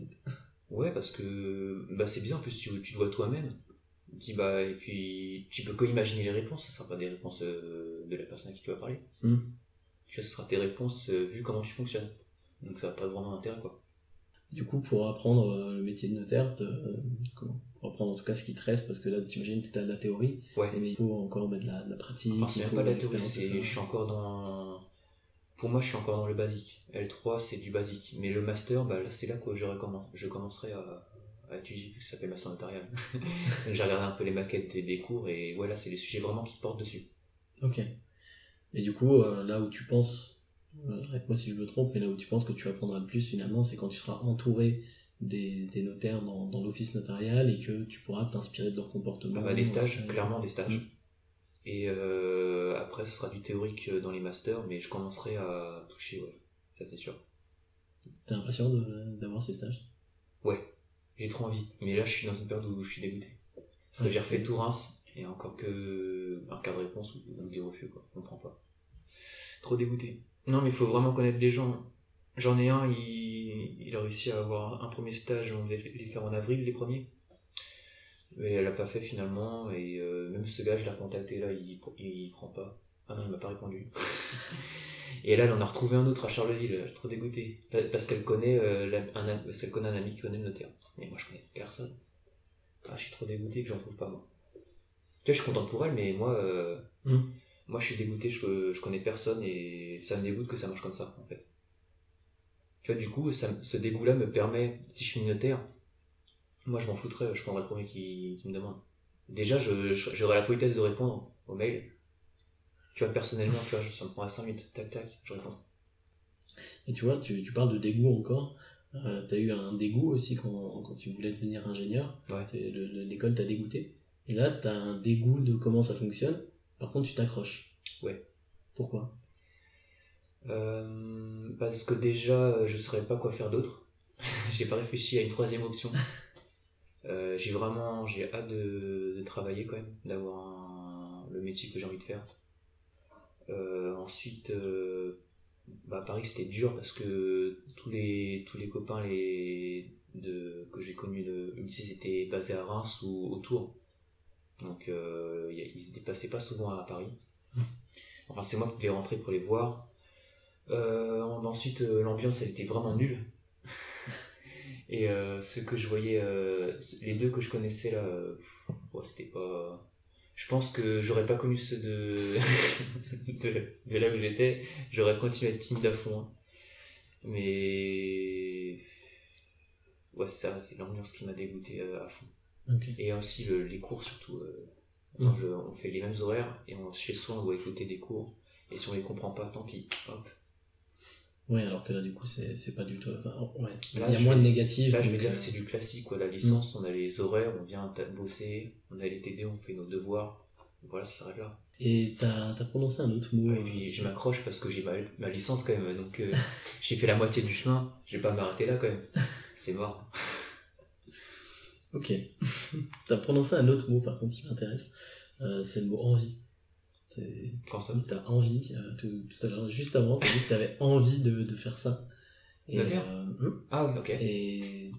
Ouais, parce que bah, c'est bien, en plus, tu, tu dois toi-même. Tu dis, bah, et puis, tu peux qu'imaginer les réponses, ça sera pas des réponses euh, de la personne à qui tu vas parler. Tu vois, ce sera tes réponses euh, vu comment tu fonctionnes. Donc, ça n'a pas vraiment d'intérêt, quoi. Du coup, pour apprendre euh, le métier de notaire, comment Pour apprendre en tout cas ce qui te reste, parce que là, t'imagines que t'as de la théorie, Ouais. mais il faut encore mettre de la, de la pratique. Enfin, c'est même pas de la théorie, je suis encore dans. Pour moi, je suis encore dans le basique. L3, c'est du basique. Mais le master, bah, là, c'est là que je, recommence, je commencerai à, à étudier, vu que ça s'appelle master notarial. [LAUGHS] J'ai regardé un peu les maquettes des, des cours, et voilà, c'est les sujets vraiment qui portent dessus. Ok. Et du coup, euh, là où tu penses, euh, arrête-moi si je me trompe, mais là où tu penses que tu apprendras le plus finalement, c'est quand tu seras entouré des, des notaires dans, dans l'office notarial et que tu pourras t'inspirer de leur comportement. Ah bah, des stages, euh, clairement des stages. Mm. Et euh, après, ce sera du théorique euh, dans les masters, mais je commencerai à toucher, ouais. Ça, c'est sûr. T'es impatient de- d'avoir ces stages? Ouais, j'ai trop envie. Mais là, je suis dans une période où je suis dégoûté. Parce que j'ai refait tout Reims, et encore que un cas de réponse ou, des refus, quoi. Je comprends pas. Trop dégoûté. Non, mais il faut vraiment connaître les gens. J'en ai un, il, il a réussi à avoir un premier stage, on devait les faire en avril, les premiers. Mais elle l'a pas fait finalement, et euh, même ce gars, je l'ai contacté là, il, il prend pas. Ah non, il m'a pas répondu. [LAUGHS] et là, elle en a retrouvé un autre à Charleville, je suis trop dégoûté. Pa- Parce qu'elle connaît, euh, la- un, parce connaît un ami qui connaît le notaire. Mais moi, je connais personne. Ah, je suis trop dégoûté que j'en trouve pas, moi. Tu vois, je suis content pour elle, mais moi, euh, Mm. moi, je suis dégoûté, je, je connais personne et ça me dégoûte que ça marche comme ça, en fait. Tu vois, du coup, ça, ce dégoût-là me permet, si je suis notaire, moi, je m'en foutrais, je prendrais le premier qui, qui me demande. Déjà, j'aurais la politesse de répondre au mail. Tu vois, personnellement, tu vois, ça me prendrait 5 minutes, tac, tac, je réponds. Et tu vois, tu, tu parles de dégoût encore. Euh, t'as eu un dégoût aussi quand, quand tu voulais devenir ingénieur. Ouais. L'école t'a dégoûté. Et là, t'as un dégoût de comment ça fonctionne. Par contre, tu t'accroches. Ouais. Pourquoi? Euh, Parce que déjà, je saurais pas quoi faire d'autre. [LAUGHS] j'ai pas réfléchi à une troisième option. Euh, j'ai vraiment j'ai hâte de, de travailler quand même, d'avoir le métier que j'ai envie de faire. Euh, ensuite, euh, bah, Paris c'était dur parce que tous les, tous les copains les, de, que j'ai connus le, le lycée étaient basés à Reims ou autour. Donc euh, ils ne passaient pas souvent à Paris. Enfin, c'est moi qui devais rentrer pour les voir. Euh, ensuite, l'ambiance elle était vraiment nulle. [LAUGHS] Et euh, ceux que je voyais, les deux que je connaissais là, ouais, c'était pas. Je pense que j'aurais pas connu ceux de, [LAUGHS] de, de là où j'étais, j'aurais continué à être timide à fond. hein. Mais. Ouais, ça, c'est l'ambiance qui m'a dégoûté euh, à fond. Et aussi le- les cours surtout. euh, Mm. je- on fait les mêmes horaires et on, chez soi on doit écouter des cours. Et si on les comprend pas, tant pis. Hop. Ouais, alors que là, du coup, c'est pas du tout. Enfin, ouais. Il Là, y a moins de négatifs. Là, je veux dire euh, c'est du classique. Quoi. La licence, on a les horaires, on vient bosser, on a les TD, on fait nos devoirs. Voilà, ça s'arrête là. Et t'as as prononcé un autre mot. Et puis je m'accroche parce que j'ai ma, ma licence quand même. Donc euh, [LAUGHS] j'ai fait la moitié du chemin. Je vais pas m'arrêter là quand même. [LAUGHS] C'est mort. Ok. [LAUGHS] t'as prononcé un autre mot, par contre, qui m'intéresse. Euh, c'est le mot envie. C'est- Quand ça Tu as envie, euh, tout, tout à l'heure, juste avant, tu as dit que tu avais envie de, de faire ça. Et, euh, hum, Ah oui, ok. et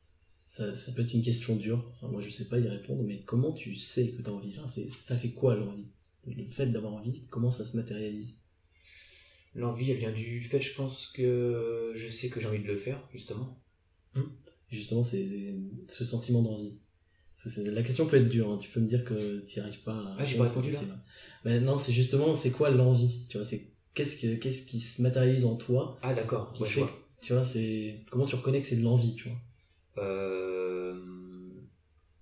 ça, ça peut être une question dure. Enfin, moi, je sais pas y répondre, mais comment tu sais que tu as envie? Enfin, Ça fait quoi l'envie? Le fait d'avoir envie, comment ça se matérialise? L'envie, elle vient du fait, je pense que je sais que j'ai envie de le faire, justement. Justement, c'est ce sentiment d'envie. La question peut être dure, hein. tu peux me dire que tu n'y arrives pas à Ah, j'ai répondre, pas répondu, c'est là. Mais non, c'est justement, c'est quoi l'envie Tu vois, c'est qu'est-ce que- qu'est-ce qui se matérialise en toi Ah d'accord, qui ouais, fait vois. tu vois, c'est comment tu reconnais que c'est de l'envie, tu vois? Euh,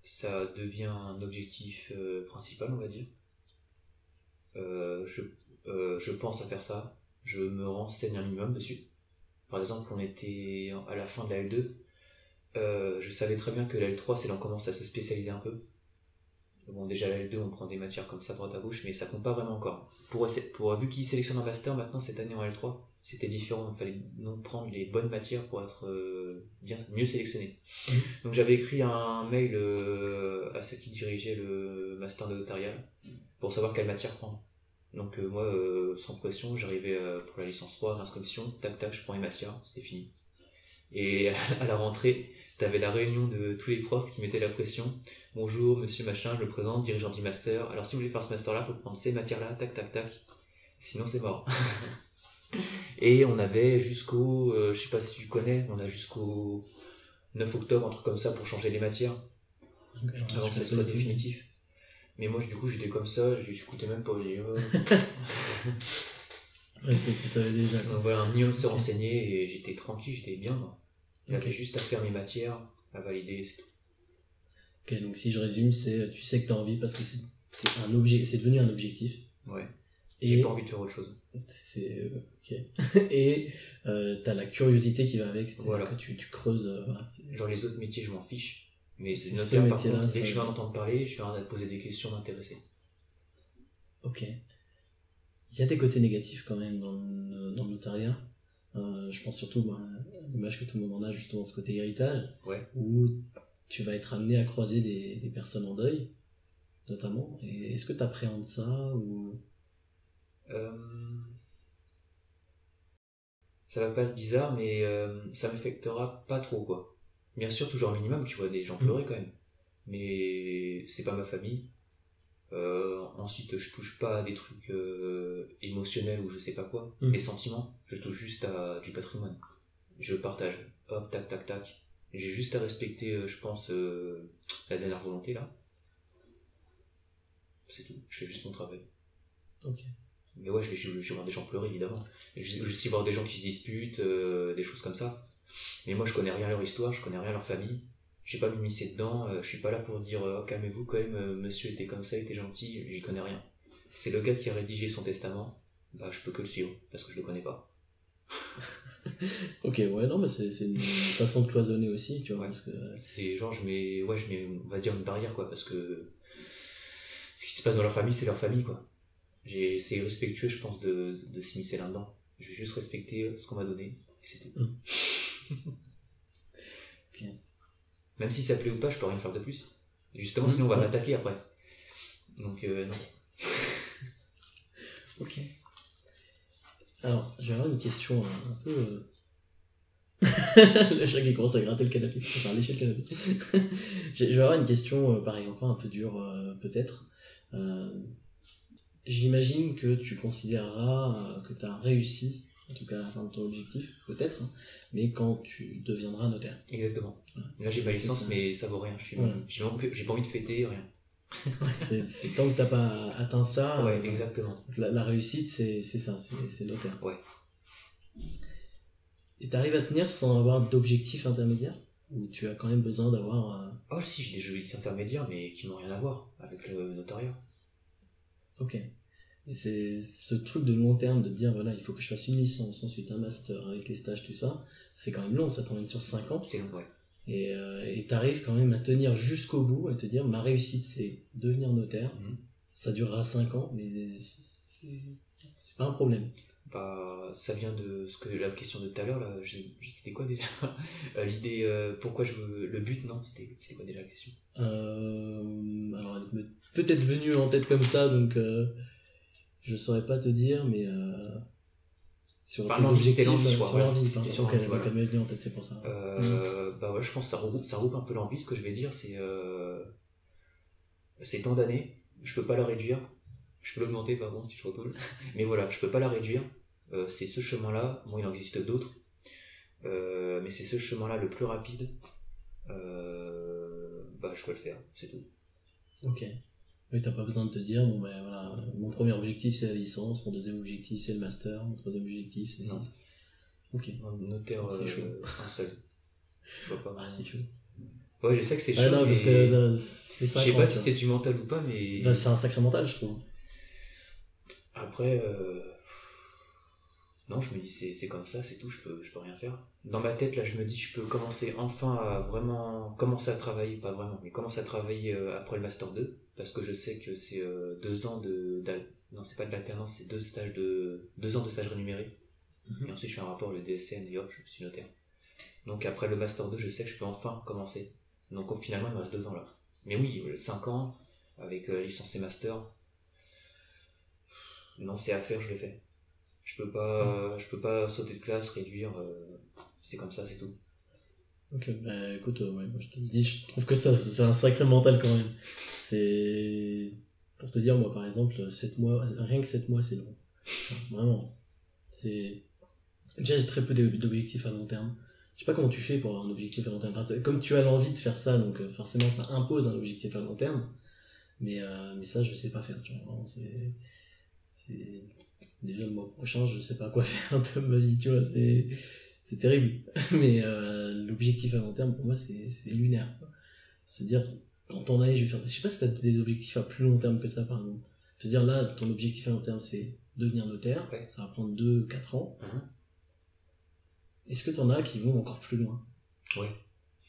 ça devient un objectif euh, principal, on va dire. Euh, je, je pense à faire ça, je me renseigne un minimum dessus. Par exemple, on était à la fin de la L2, euh, je savais très bien que la L3, c'est là on commence à se spécialiser un peu. Bon, déjà la L2, on prend des matières comme ça, droite à gauche, mais ça compte pas vraiment encore. Pour, pour, vu qu'ils sélectionnent en master maintenant, cette année en L3, c'était différent, il fallait donc prendre les bonnes matières pour être euh, bien, mieux sélectionné. Donc j'avais écrit un mail euh, à celle qui dirigeait le master de notarial pour savoir quelle matière prendre. Donc euh, moi, sans pression, j'arrivais pour la licence 3, l'inscription, tac tac, je prends les matières, c'était fini. Et [LAUGHS] à la rentrée, t'avais la réunion de tous les profs qui mettaient la pression. Bonjour, monsieur machin, je me présente, dirigeant du master. Alors si vous voulez faire ce master-là, faut prendre ces matières-là, tac tac tac. Sinon c'est mort. [LAUGHS] Et on avait jusqu'au, euh, je sais pas si tu connais, on a jusqu'au 9 octobre, un truc comme ça, pour changer les matières, Donc, avant que ça soit définitif. Mais moi, du coup, j'étais comme ça, j'écoutais même pas les. Parce [LAUGHS] que tu savais déjà. quoi. on voit un minimum se Ok. renseigner et j'étais tranquille, j'étais bien. moi. J'avais Ok. juste à faire mes matières, à valider, c'est tout. Ok, donc si je résume, c'est tu sais que tu as envie parce que c'est c'est un objet, c'est devenu un objectif. Ouais. J'ai pas envie de faire autre chose. c'est euh, ok. [LAUGHS] et euh, t'as la curiosité qui va avec, c'est-à-dire Voilà. que tu, tu creuses. euh, voilà, c'est- Genre les autres métiers, je m'en fiche. Mais C'est c'est ce par métier-là, contre, dès que je vais en entendre parler, je vais en poser des questions, m'intéresser. Ok. Il y a des côtés négatifs quand même dans dans le notariat. Euh, je pense surtout moi, à l'image que tout le monde en a, justement, ce côté héritage, Ouais. où tu vas être amené à croiser des, des personnes en deuil, notamment. Et Est-ce que tu appréhendes ça ou... Euh, Ça va pas être bizarre, mais euh, ça m'affectera pas trop, quoi. Bien sûr, toujours un minimum, tu vois des gens pleurer quand même. Mais c'est pas ma famille. Euh, ensuite, je touche pas à des trucs euh, émotionnels ou je sais pas quoi. Mhm. Les sentiments, je touche juste à du patrimoine. Je partage. Hop, tac, tac, tac. J'ai juste à respecter, euh, je pense, la dernière volonté là. C'est tout. Je fais juste mon travail. Ok. Mais ouais, je vais, je vais- je vais voir des gens pleurer, évidemment. Je vais aussi voir des gens qui se disputent, des choses comme ça. Mais moi, je connais rien à leur histoire, je connais rien à leur famille. J'ai pas m'immiscer dedans, euh, je suis pas là pour dire euh, Oh, calmez-vous quand même, euh, monsieur était comme ça, était gentil, j'y connais rien. C'est le gars qui a rédigé son testament, bah je peux que le suivre, parce que je le connais pas. [LAUGHS] Ok, ouais, non, mais c'est une façon de cloisonner aussi, tu vois, Ouais. parce que... C'est genre, je mets, ouais, je mets, on va dire, une barrière, quoi, parce que ce qui se passe dans leur famille, c'est leur famille, quoi. C'est respectueux, je pense, de, de s'immiscer là-dedans. Je vais juste respecter ce qu'on m'a donné, et c'est tout. Mm. [LAUGHS] Ok. Même si ça plaît ou pas, je peux rien faire de plus. Justement, Mm, sinon on va m'attaquer après. Donc, euh, non. [LAUGHS] Ok. Alors, je vais avoir une question un, un peu. euh, le chat qui commence à gratter le canapé, [LAUGHS] enfin lécher le canapé. je vais avoir une question, euh, pareil, encore un peu dure, euh, peut-être. Euh, J'imagine que tu considéreras euh, que tu as réussi, en tout cas atteindre ton objectif, peut-être, hein, mais quand tu deviendras notaire. Exactement. Ouais. Là, j'ai ma C'est licence, mais ça vaut rien. Je suis, Ouais. j'ai pas envie- j'ai pas envie de fêter, rien. [LAUGHS] C'est tant que t'as pas atteint ça, Ouais, euh, exactement. La, la réussite, c'est c'est ça, c'est notaire. Ouais. Et t'arrives à tenir sans avoir d'objectif intermédiaire? Ou tu as quand même besoin d'avoir. euh, Oh, si, j'ai des jeux intermédiaires, mais qui n'ont rien à voir avec le notariat. Ok. C'est ce truc de long terme de dire voilà, il faut que je fasse une licence, ensuite un master avec les stages, tout ça. C'est quand même long, ça t'emmène sur 5 ans. C'est long, ouais. Et euh, et t'arrives quand même à tenir jusqu'au bout et te dire ma réussite c'est devenir notaire. Mhm. Ça durera 5 ans, mais c'est pas un problème. Bah, ça vient de ce que la question de tout à l'heure, là. C'était quoi déjà? [LAUGHS] Euh, L'idée, euh, pourquoi je veux. Le but, non C'était quoi déjà la question? Euh, alors, peut-être venue en tête comme ça, donc je saurais pas te dire, mais euh, sur tes objectifs, l'envie, euh, sur l'envie, c'était pardon. sur Ok, l'envie, donc voilà. elle m'est venue en tête, c'est pour ça. Euh, Bah ouais, je pense que ça regroupe, ça regroupe un peu l'envie. Ce que je vais dire, c'est. Euh, c'est tant d'années, je peux pas la réduire. Je peux l'augmenter, pardon, si je retourne. [LAUGHS] Mais voilà, je peux pas la réduire. Euh, c'est ce chemin-là. Moi, il en existe d'autres. Mais c'est ce chemin-là le plus rapide. Bah, je peux le faire, c'est tout. Ok. Oui, t'as pas besoin de te dire, bon ben voilà, mon premier objectif c'est la licence, mon deuxième objectif c'est le master, mon troisième objectif c'est ça. Ok. Un notaire, C'est euh, chaud. un seul. Je vois pas. Ah, c'est chaud. Ouais, je sais que c'est chaud. Ah non, parce que euh, c'est Je ça. sais pas si c'est du mental ou pas, mais. c'est un sacré mental, je trouve. Après, euh, non, je me dis c'est comme ça, c'est tout, je peux, je peux rien faire. Dans ma tête, là, je me dis je peux commencer enfin à vraiment commencer à travailler, pas vraiment, mais commencer à travailler après le Master 2, parce que je sais que c'est euh, deux ans de. Non, c'est pas de l'alternance, c'est deux, stages de, deux ans de stage rémunéré. Mhm. Et ensuite, je fais un rapport, le DSN, et hop, je suis notaire. Donc après le Master 2, je sais que je peux enfin commencer. Donc finalement, il me reste deux ans là. Mais oui, euh, cinq ans, avec euh, licence et Master, non, c'est à faire, je le fais. Je peux pas, je peux pas sauter de classe, réduire. c'est comme ça, c'est tout. Ok, bah écoute, euh, ouais, moi je te le dis, je trouve que ça, c'est un sacré mental quand même. C'est. Pour te dire, moi par exemple, 7 mois, rien que 7 mois c'est long. Vraiment. C'est. Déjà, j'ai très peu d'ob- d'objectifs à long terme. Je sais pas comment tu fais pour avoir un objectif à long terme. Enfin, comme tu as l'envie de faire ça, donc euh, forcément ça impose un objectif à long terme. Mais, euh, mais ça, je sais pas faire. Tu vois, c'est- Déjà le mois prochain, je sais pas quoi [LAUGHS] faire de ma vie, tu vois, c'est. C'est terrible. [LAUGHS] Mais euh, l'objectif à long terme, pour moi, c'est lunaire. Se dire, en temps d'année, je vais faire. Je sais pas si tu as des objectifs à plus long terme que ça, par exemple. Te dire, là, ton objectif à long terme, c'est devenir notaire. Ouais. Ça va prendre 2-4 ans. Mhm. Est-ce que tu en as qui vont encore plus loin? Ouais.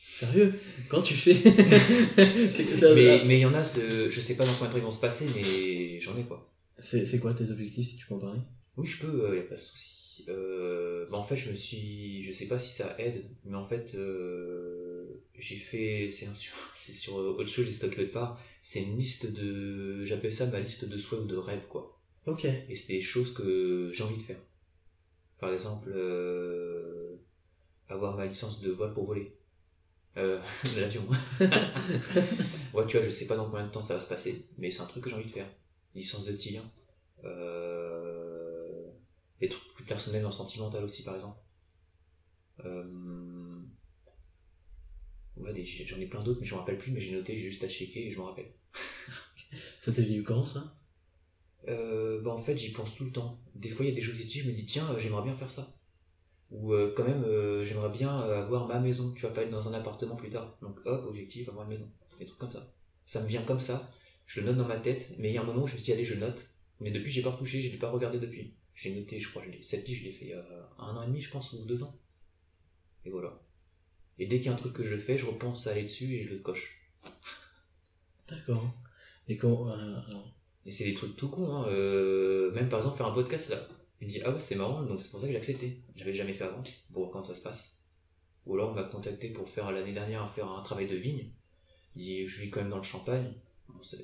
Sérieux? Quand tu fais. [LAUGHS] c'est que ça- Mais il y en a, ce- je sais pas dans combien de temps ils vont se passer, mais j'en ai quoi. C'est quoi tes objectifs, si tu peux en parler? Oui, je peux, il y a pas de souci. Euh, bah, en fait, je me suis, je sais pas si ça aide, mais en fait, euh, j'ai fait, c'est [LAUGHS] sur, euh, autre chose, j'ai stocké autre part. C'est une liste de, j'appelle ça ma liste de souhaits ou de rêves quoi. Ok. Et c'est des choses que j'ai envie de faire. Par exemple, euh, avoir ma licence de vol pour voler. Euh, [LAUGHS] l'avion. [LAUGHS] ouais, tu vois, je sais pas dans combien de temps ça va se passer, mais c'est un truc que j'ai envie de faire. Licence de tir. Euh, des trucs plus personnels en sentimental aussi, par exemple. Euh, ouais, j'en ai plein d'autres, mais je me rappelle plus, mais j'ai noté, j'ai juste à checker et je me rappelle. Ça t'est venu quand, ça? Euh, bah en fait j'y pense tout le temps. Des fois il y a des choses ici, je me dis tiens euh, j'aimerais bien faire ça. Ou euh, quand même j'aimerais bien avoir ma maison, tu vas pas être dans un appartement plus tard. Donc hop, objectif, avoir une maison. Des trucs comme ça. Ça me vient comme ça, je le note dans ma tête, mais il y a un moment où je me suis dit allez je note. Mais depuis j'ai pas retouché, je l'ai pas regardé depuis. J'ai noté, je crois, je cette liste je l'ai fait il y a un an et demi je pense, ou deux ans. Et voilà. Et dès qu'il y a un truc que je fais, je repense à aller dessus et je le coche. [LAUGHS] D'accord. Et quand. euh, Et c'est des trucs tout cons, hein. euh, même par exemple faire un podcast là. Il me dit ah ouais c'est marrant donc c'est pour ça que j'ai accepté. J'avais jamais fait avant pour voir comment ça se passe? Ou alors on m'a contacté pour faire l'année dernière faire un travail de vigne. Il dit je vis quand même dans le Champagne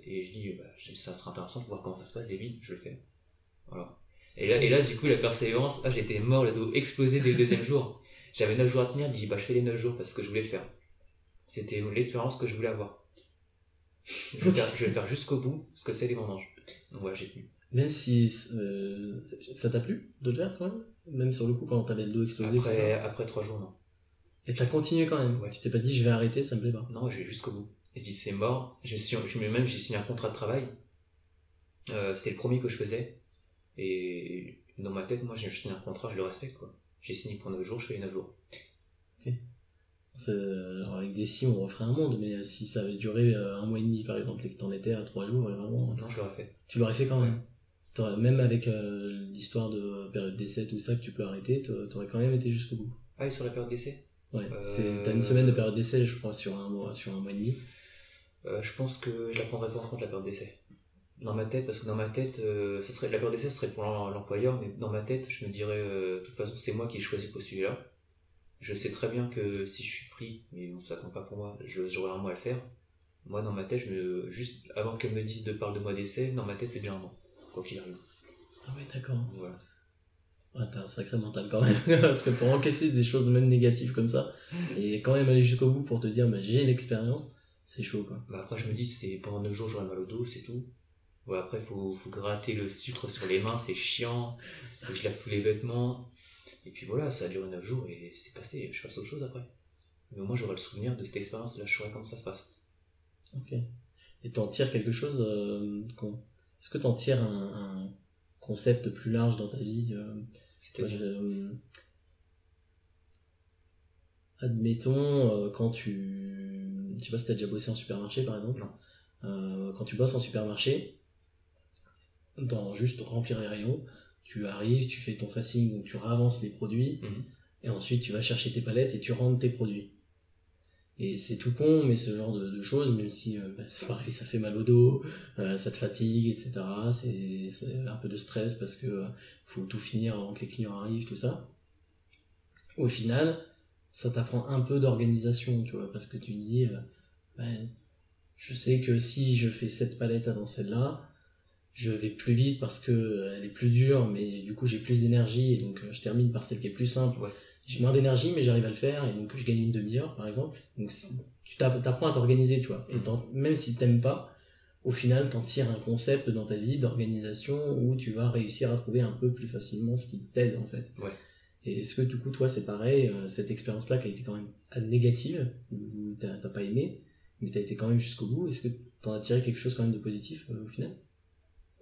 et je dis bah, ça sera intéressant pour voir comment ça se passe les vignes. Je le fais. Voilà. Et là et là du coup la persévérance ah j'étais mort le dos explosé dès le deuxième jour. J'avais 9 jours à tenir. Il dit bah je fais les 9 jours parce que je voulais le faire. C'était l'expérience que je voulais avoir. Je vais faire, je vais faire jusqu'au bout ce que c'est les vendanges. Donc voilà j'ai tenu. Même si euh, ça t'a plu de le faire quand même? Même sur le coup, quand t'avais le dos explosé Après, ça? après 3 jours non. Et t'as continué quand même? Ouais. Tu t'es pas dit je vais arrêter, ça me plaît pas. Non, je vais jusqu'au bout. Et je dis c'est mort. Je suis, je, même j'ai signé un contrat de travail. Euh, C'était le premier que je faisais. Et dans ma tête, moi j'ai signé un contrat, je le respecte quoi. J'ai signé pour 9 jours, je fais les 9 jours. C'est- Alors avec des si on referait un monde, mais si ça avait duré euh, un mois et demi par exemple et que t'en étais à trois jours, et vraiment, Non, je l'aurais fait. tu l'aurais fait quand même. Même avec euh, l'histoire de période d'essai, tout ça, que tu peux arrêter, t'a- t'aurais quand même été jusqu'au bout. Ah, et sur la période d'essai? Ouais, Euh, t'as une semaine de période d'essai, je crois, sur un mois, sur un mois et demi. Euh, Je pense que je la prendrais pas en compte la période d'essai. Dans ma tête, parce que dans ma tête, euh, ça serait, la période d'essai serait pour l'em- l'employeur, mais dans ma tête, je me dirais, euh, de toute façon, c'est moi qui ai choisi de postuler là. Je sais très bien que si je suis pris, mais bon, ça compte pas pour moi, j'aurai un mois à le faire. Moi, dans ma tête, je me, juste avant qu'elle me dise de parler de mois d'essai, dans ma tête, c'est déjà un mois, quoi qu'il arrive. Ah ouais, d'accord. Voilà. Ouais, t'as un sacré mental quand même. [LAUGHS] Parce que pour encaisser des choses même négatives comme ça, et quand même aller jusqu'au bout pour te dire bah, j'ai l'expérience, c'est chaud quoi. Bah après, je me dis, c'est pendant 9 jours, j'aurai mal au dos, c'est tout. Ouais, après, faut, faut gratter le sucre sur les mains, c'est chiant. Faut que je lave tous les vêtements. Et puis voilà, ça a duré 9 jours et c'est passé. Je passe à autre chose après. Mais au moins, j'aurai le souvenir de cette expérience. Là, je saurai comment ça se passe. Ok. Et t'en tires quelque chose euh, Est-ce que t'en tires un, un concept plus large dans ta vie euh, toi, C'est-à-dire, je- euh, Admettons, euh, quand tu. Je sais pas si t'as déjà bossé en supermarché par exemple. Non. Euh, quand tu bosses en supermarché, dans juste remplir les rayons, tu arrives, tu fais ton facing, donc tu ravances les produits, Mhm. et ensuite tu vas chercher tes palettes et tu rentres tes produits. Et c'est tout con, mais ce genre de, de choses, même si euh, bah, pareil, ça fait mal au dos, euh, ça te fatigue, etc. C'est c'est un peu de stress parce que euh, faut tout finir avant que les clients arrivent, tout ça. Au final, ça t'apprend un peu d'organisation, tu vois, parce que tu dis, ben, je sais que si je fais cette palette avant celle-là, je vais plus vite parce que euh, elle est plus dure, mais du coup j'ai plus d'énergie et donc euh, je termine par celle qui est plus simple. Ouais. J'ai moins d'énergie, mais j'arrive à le faire et donc je gagne une demi-heure par exemple. Donc tu t'apprends à t'organiser, tu vois. Et t'en- même si t'aimes pas, au final t'en tires un concept dans ta vie d'organisation où tu vas réussir à trouver un peu plus facilement ce qui t'aide en fait. Ouais. Et est-ce que du coup toi c'est pareil, euh, cette expérience-là qui a été quand même négative, où t'as t'as pas aimé, mais t'as été quand même jusqu'au bout, est-ce que t'en as tiré quelque chose quand même de positif euh, au final?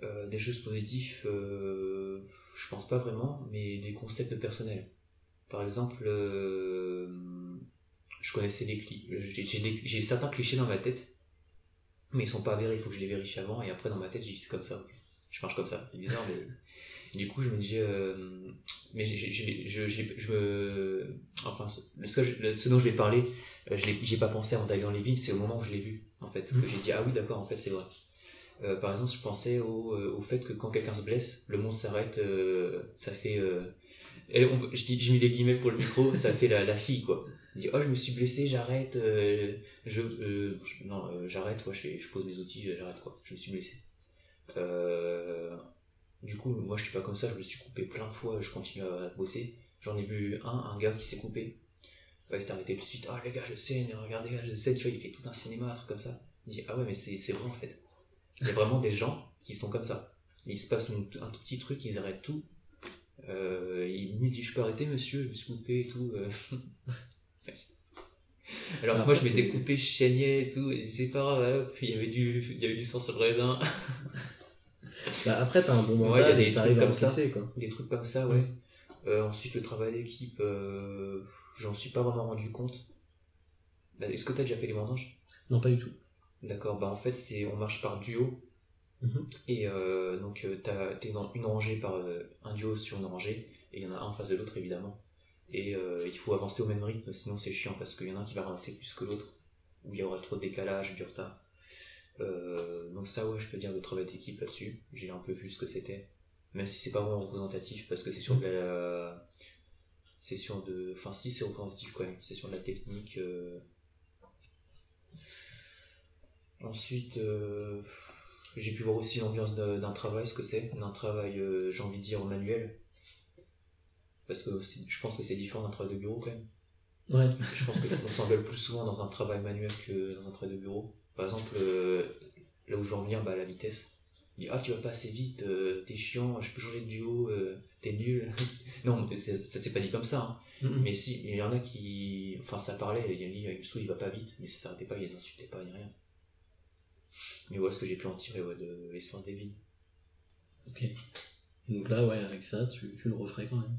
Euh, des choses positives, euh, je pense pas vraiment, mais des concepts personnels. Par exemple, euh, je connaissais des clichés. J'ai, certains clichés dans ma tête, mais ils sont pas avérés, il faut que je les vérifie avant, et après dans ma tête, j'ai dit c'est comme ça. Je marche comme ça, c'est bizarre, mais. [LAUGHS] Du coup, je me disais, euh, mais je, je me, enfin, ce, je- dont je vais parler, je j'ai pas pensé avant d'aller dans les vignes, c'est au moment où je l'ai vu, en fait, que Mhm. j'ai dit ah oui d'accord, en fait c'est vrai. Euh, par exemple, je pensais au, euh, au fait que quand quelqu'un se blesse, le monde s'arrête, euh, ça fait. euh, et on- je j'ai mis des guillemets pour le micro, [LAUGHS] ça fait la, la fille quoi. Il dit oh je me suis blessé, j'arrête, je, je- non j'arrête, ouais, je, je pose mes outils, j'arrête quoi, je me suis blessé. Du coup, moi je suis pas comme ça, je me suis coupé plein de fois, je continue à bosser. J'en ai vu un, un gars qui s'est coupé. Ouais, il s'est arrêté tout de suite. Ah les gars, je saigne, regardez je saigne, tu vois, il fait tout un cinéma, un truc comme ça. Il dit ah ouais, mais c'est vrai en fait. Il y a vraiment des gens qui sont comme ça. Il se passe une- un tout petit truc, ils arrêtent tout. Euh, il me dit je peux arrêter monsieur, je me suis coupé et tout. euh. [LAUGHS] Alors moi je m'étais coupé, je et tout, et c'est pas grave, hop, il y avait du, il y avait du sang sur le raisin. [LAUGHS] Bah, après, t'as un bon Ouais, il y a des trucs comme ça. quoi. Des trucs comme ça, ouais. Euh, ensuite, le travail d'équipe, euh, j'en suis pas vraiment rendu compte. Bah, Est-ce que tu as déjà fait les vendanges? Non, pas du tout. D'accord, bah en fait, c'est on marche par duo. Mhm. Et euh, donc, euh, t'as- t'es dans une rangée par euh, un duo sur une rangée, et il y en a un en face de l'autre, évidemment. Et euh, il faut avancer au même rythme, sinon c'est chiant parce qu'il y en a un qui va avancer plus que l'autre, ou il y aura trop de décalage, du retard. Euh, donc, ça, ouais, je peux dire le travail d'équipe là-dessus. J'ai un peu vu ce que c'était. même si c'est pas vraiment représentatif parce que c'est sur de la. C'est sur de. Enfin, si, c'est représentatif quand même. C'est sur de la technique. Ensuite, euh, j'ai pu voir aussi l'ambiance d'un travail, ce que c'est. D'un travail, euh, j'ai envie de dire, manuel. Parce que je pense que c'est différent d'un travail de bureau quand même. Ouais. Je pense qu'on s'engueule plus souvent dans un travail manuel que dans un travail de bureau. Par exemple, euh, là où je veux en venir, bah, la vitesse. Il dit, ah, tu vas pas assez vite, t'es chiant, je peux changer de duo, t'es nul. [LAUGHS] non, ça s'est pas dit comme ça. hein. Mais si, il y en a qui. Enfin, ça parlait, il y a dit, il me saoule, il va pas vite, mais ça s'arrêtait pas, ils les insultaient pas ni rien. Mais voilà ce que j'ai pu en tirer ouais, de l'espérance des vies. Ok. Donc là, ouais, avec ça, tu, tu le referais quand même.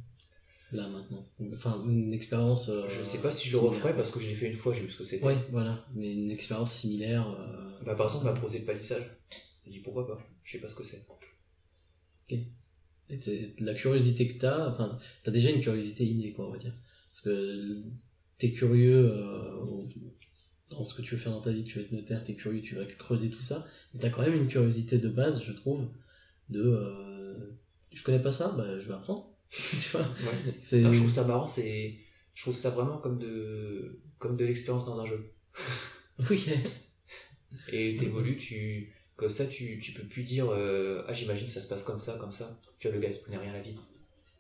Là, maintenant. Enfin, une expérience. euh, je sais pas si je le referais parce que je l'ai fait une fois, j'ai vu ce que c'était. Ouais, voilà. Mais une expérience similaire. euh, Bah, par exemple, ma prosée de palissage. J'ai dit pourquoi pas, je sais pas ce que c'est. Et t'es- la curiosité que t'as, enfin, t'as déjà une curiosité innée, quoi, on va dire. Parce que t'es curieux euh, dans ce que tu veux faire dans ta vie, tu veux être notaire, t'es curieux, tu vas creuser tout ça, mais t'as quand même une curiosité de base, je trouve, de euh, je connais pas ça, bah je vais apprendre. [LAUGHS] tu vois? Ouais. Je trouve ça marrant, c'est. Je trouve ça vraiment comme de. comme de l'expérience dans un jeu. [LAUGHS] Oui, Et t'évolues, tu. Comme ça, tu, tu peux plus dire euh, Ah, j'imagine que ça se passe comme ça, comme ça. Tu vois, le gars, il connaît rien à la vie.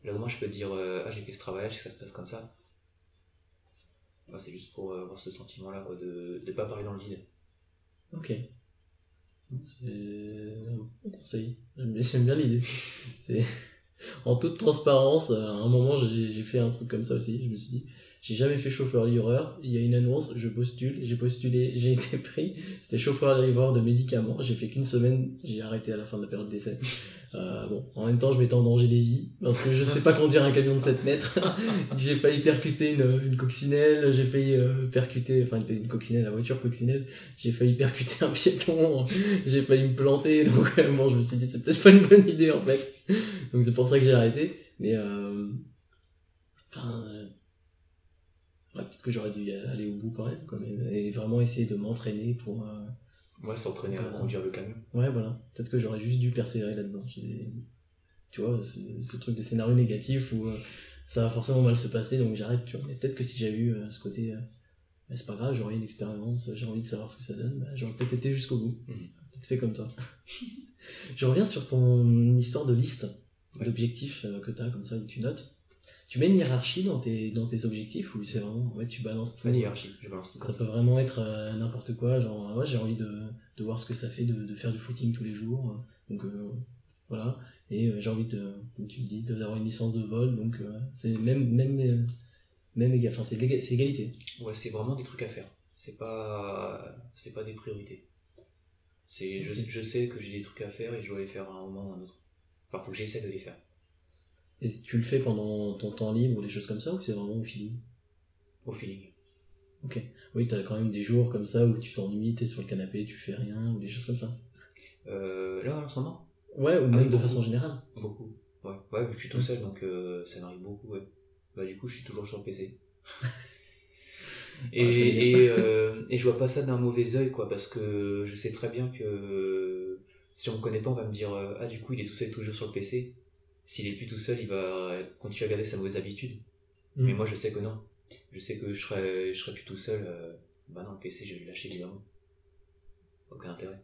Là, au moins, je peux dire euh, Ah, j'ai fait ce sais que ça se passe comme ça. C'est juste pour euh, avoir ce sentiment-là, de ne pas parler dans le vide. ok. C'est un bon conseil. J'aime bien- l'idée. C'est [LAUGHS] en toute transparence. À un moment, j'ai fait un truc comme ça aussi. Je me suis dit, j'ai jamais fait chauffeur-livreur. Il y a une annonce, je postule. J'ai postulé, [LAUGHS] j'ai été pris. C'était chauffeur-livreur de médicaments. J'ai fait qu'une semaine. J'ai arrêté à la fin de la période d'essai. Euh, bon, en même temps, je mettais en danger des vies parce que je sais pas conduire un camion de 7 mètres. [LAUGHS] j'ai failli percuter une, une coccinelle. J'ai failli euh, percuter, enfin une, coccinelle, la voiture coccinelle. J'ai failli percuter un piéton. [LAUGHS] j'ai failli me planter. Donc euh, bon, je me suis dit c'est peut-être pas une bonne idée en fait. Donc c'est pour ça que j'ai arrêté. Mais enfin, peut-être que j'aurais dû aller au bout quand même, quand même et vraiment essayer de m'entraîner pour. Moi, s'entraîner à Voilà. conduire le camion. Ouais, voilà. Peut-être que j'aurais juste dû persévérer là-dedans. Tu vois, ce, ce truc de scénario négatif où euh, ça va forcément mal se passer, donc j'arrête. Tu vois. Mais peut-être que si j'avais eu euh, ce côté, euh, bah, c'est pas grave, j'aurais eu une expérience, j'ai envie de savoir ce que ça donne, bah, j'aurais peut-être été jusqu'au bout. Mhm. Peut-être fait comme toi. [LAUGHS] Je reviens sur ton histoire de liste Ouais. d'objectifs que tu as, comme ça, où tu notes. Tu mets une hiérarchie dans tes, dans tes objectifs ou c'est vraiment, ouais, tu balances tout Pas de hiérarchie, je balance tout ça peut vraiment être euh, n'importe quoi, genre ouais, j'ai envie de, de voir ce que ça fait de, de faire du footing tous les jours, euh, donc euh, voilà, et euh, j'ai envie de, comme tu le dis, d'avoir une licence de vol, donc euh, c'est même même euh, même égal, enfin c'est égalité. Ouais, c'est vraiment des trucs à faire. C'est pas, c'est pas des priorités. C'est, je, je sais que j'ai des trucs à faire et je dois les faire à un moment ou à un autre. Enfin, faut que j'essaie de les faire. Et tu le fais pendant ton temps libre ou des choses comme ça, ou c'est vraiment au feeling Au feeling. Oui, t'as quand même des jours comme ça où tu t'ennuies, t'es sur le canapé, tu fais rien, ou des choses comme ça. Euh, là, en ce moment, Ouais, ou Ah même oui, de façon générale. beaucoup. Ouais, ouais, vu que je suis tout seul, donc euh, ça m'arrive beaucoup, ouais. Bah, du coup, je suis toujours sur le PC. Et, [LAUGHS] Ouais, je et, euh, et je vois pas ça d'un mauvais œil, quoi, parce que je sais très bien que si on me connaît pas, on va me dire Ah, du coup, il est tout seul toujours sur le PC. S'il est plus tout seul, il va continuer à garder sa mauvaise habitude. Mais Mm. moi, je sais que non. Je sais que je serais, je plus tout seul. euh, bah non, le PC, je vais le lâcher évidemment. Aucun intérêt.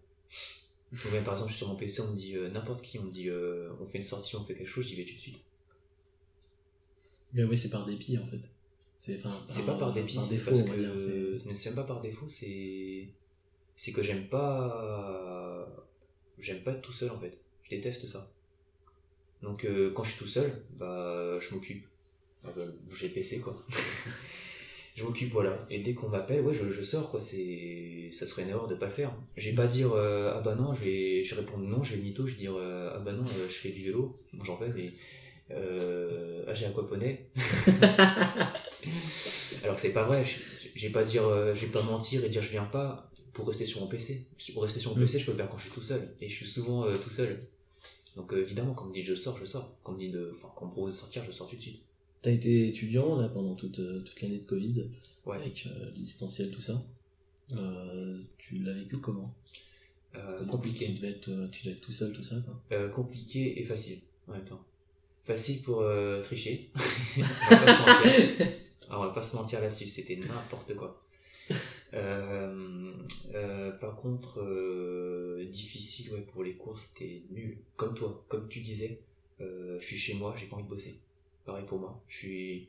Ou même par exemple, je suis sur mon PC, on me dit euh, n'importe qui, on me dit euh, on fait une sortie, on fait quelque chose, j'y vais tout de suite. Mais oui, c'est par dépit en fait. C'est pas par dépit, par c'est défaut, parce que. Mais c'est même pas par défaut, c'est. C'est que j'aime pas. J'aime pas être tout seul en fait. Je déteste ça. Donc euh, quand je suis tout seul, bah je m'occupe. Ah bah, J'ai PC quoi. [LAUGHS] je m'occupe, voilà. Et dès qu'on m'appelle, ouais, je, je sors quoi. C'est. Ça serait une erreur de pas le faire. Je vais pas dire euh, ah bah non, je vais, je vais répondre non, je vais mytho, je vais dire euh, ah bah non, je fais du vélo. Bon, j'en fais, mais. Euh, ah j'ai aquaponé. [LAUGHS] Alors c'est pas vrai, je- j'ai pas dire, j'ai pas mentir et dire je viens pas pour rester sur mon PC. Pour rester sur mon Mm. PC, je peux le faire quand je suis tout seul et je suis souvent euh, tout seul. Donc euh, évidemment, quand on me dit je sors, je sors. Quand on me dit de, enfin, quand on me propose de sortir, je sors tout de suite. T'as été étudiant là pendant toute, euh, toute l'année de Covid, Ouais. avec euh, tout ça. Euh, tu l'as vécu comment? Euh, compliqué, Tu devais, être, tu devais être tout seul, tout ça quoi. Compliqué et facile. en même temps. Facile pour tricher. [LAUGHS] on va pas se mentir. [LAUGHS] Ah, on va pas se mentir là-dessus, c'était n'importe quoi. Euh, euh, par contre, euh, difficile ouais, pour les cours, c'était nul. Comme toi, comme tu disais, je suis chez moi, j'ai pas envie de bosser. Pareil pour moi. Je suis...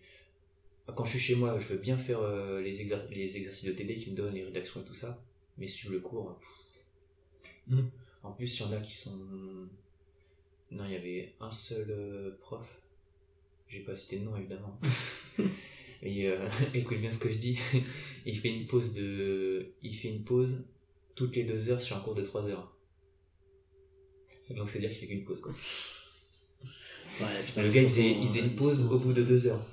Quand je suis chez moi, je veux bien faire les, exer- les exercices de TD qui me donnent les rédactions et tout ça, mais suivre le cours. pff. Mhm. En plus, il y en a qui sont. Non, il y avait un seul prof. J'ai pas cité de nom évidemment. [LAUGHS] Et euh, [LAUGHS] écoute bien ce que je dis. [LAUGHS] il fait une pause de. Il fait une pause toutes les deux heures sur un cours de trois heures. Donc c'est dire qu'il fait qu'une pause quoi. Ouais, putain, Le gars il faisait, il euh, faisait une pause au bout de deux heures.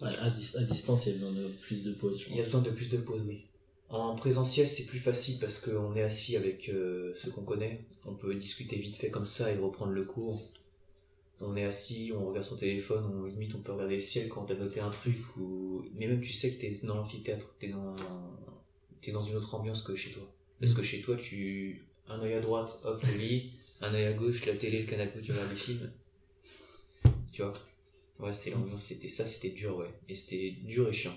Ouais, à, dis- à distance, il y a besoin de plus de pauses, Il y a besoin de plus de pauses, oui. En présentiel, c'est plus facile parce qu'on est assis avec euh, ceux qu'on connaît. On peut discuter vite fait comme ça et reprendre le cours. On est assis, on regarde son téléphone, on limite on peut regarder le ciel quand t'as noté un truc ou mais même tu sais que t'es dans l'amphithéâtre, t'es dans t'es dans une autre ambiance que chez toi. Parce que chez toi, tu un œil à droite, hop le lit, [LAUGHS] un œil à gauche, la télé, le canapé, tu regardes des films. Tu vois? Ouais, c'est l'ambiance, c'était ça, c'était dur, ouais. Et c'était dur et chiant.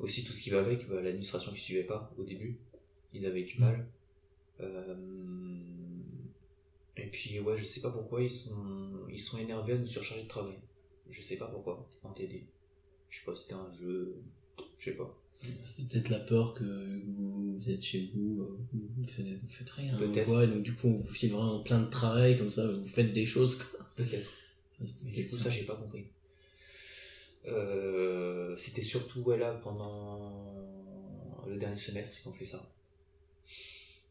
Aussi, tout ce qui va avec, bah, l'administration qui suivait pas au début, ils avaient du mal. Euh, Et puis, ouais, je sais pas pourquoi, ils sont, ils sont énervés à nous surcharger de travail. Je sais pas pourquoi, en TD. Je sais pas, c'était un jeu, je sais pas. C'est peut-être la peur que vous, vous êtes chez vous, euh, vous, faites, vous faites rien. Peut-être. quoi, et donc du coup, on vous file vraiment plein de travail, comme ça, vous faites des choses. quoi. Peut-être. Ça, c'était Mais du peut-être coup, ça, j'ai pas compris. Euh, c'était surtout ouais, là pendant le dernier semestre qu'ils ont fait ça.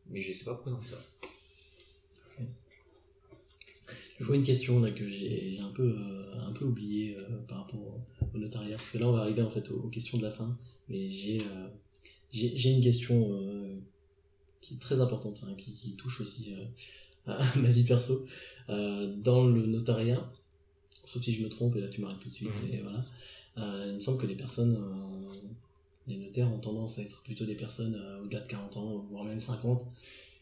Mais je sais pas pourquoi ils ont fait ça. Je vois une question là que j'ai un peu, euh, un peu oublié euh, par rapport au, notariat, parce que là on va arriver en fait aux, aux questions de la fin, mais j'ai euh, j'ai une question qui est très importante, hein, qui, qui touche aussi à ma vie perso. Dans le notariat, sauf si je me trompe, et là tu m'arrêtes tout de suite, et voilà, il me semble que les personnes, les notaires ont tendance à être plutôt des personnes au-delà de 40 ans, voire même 50.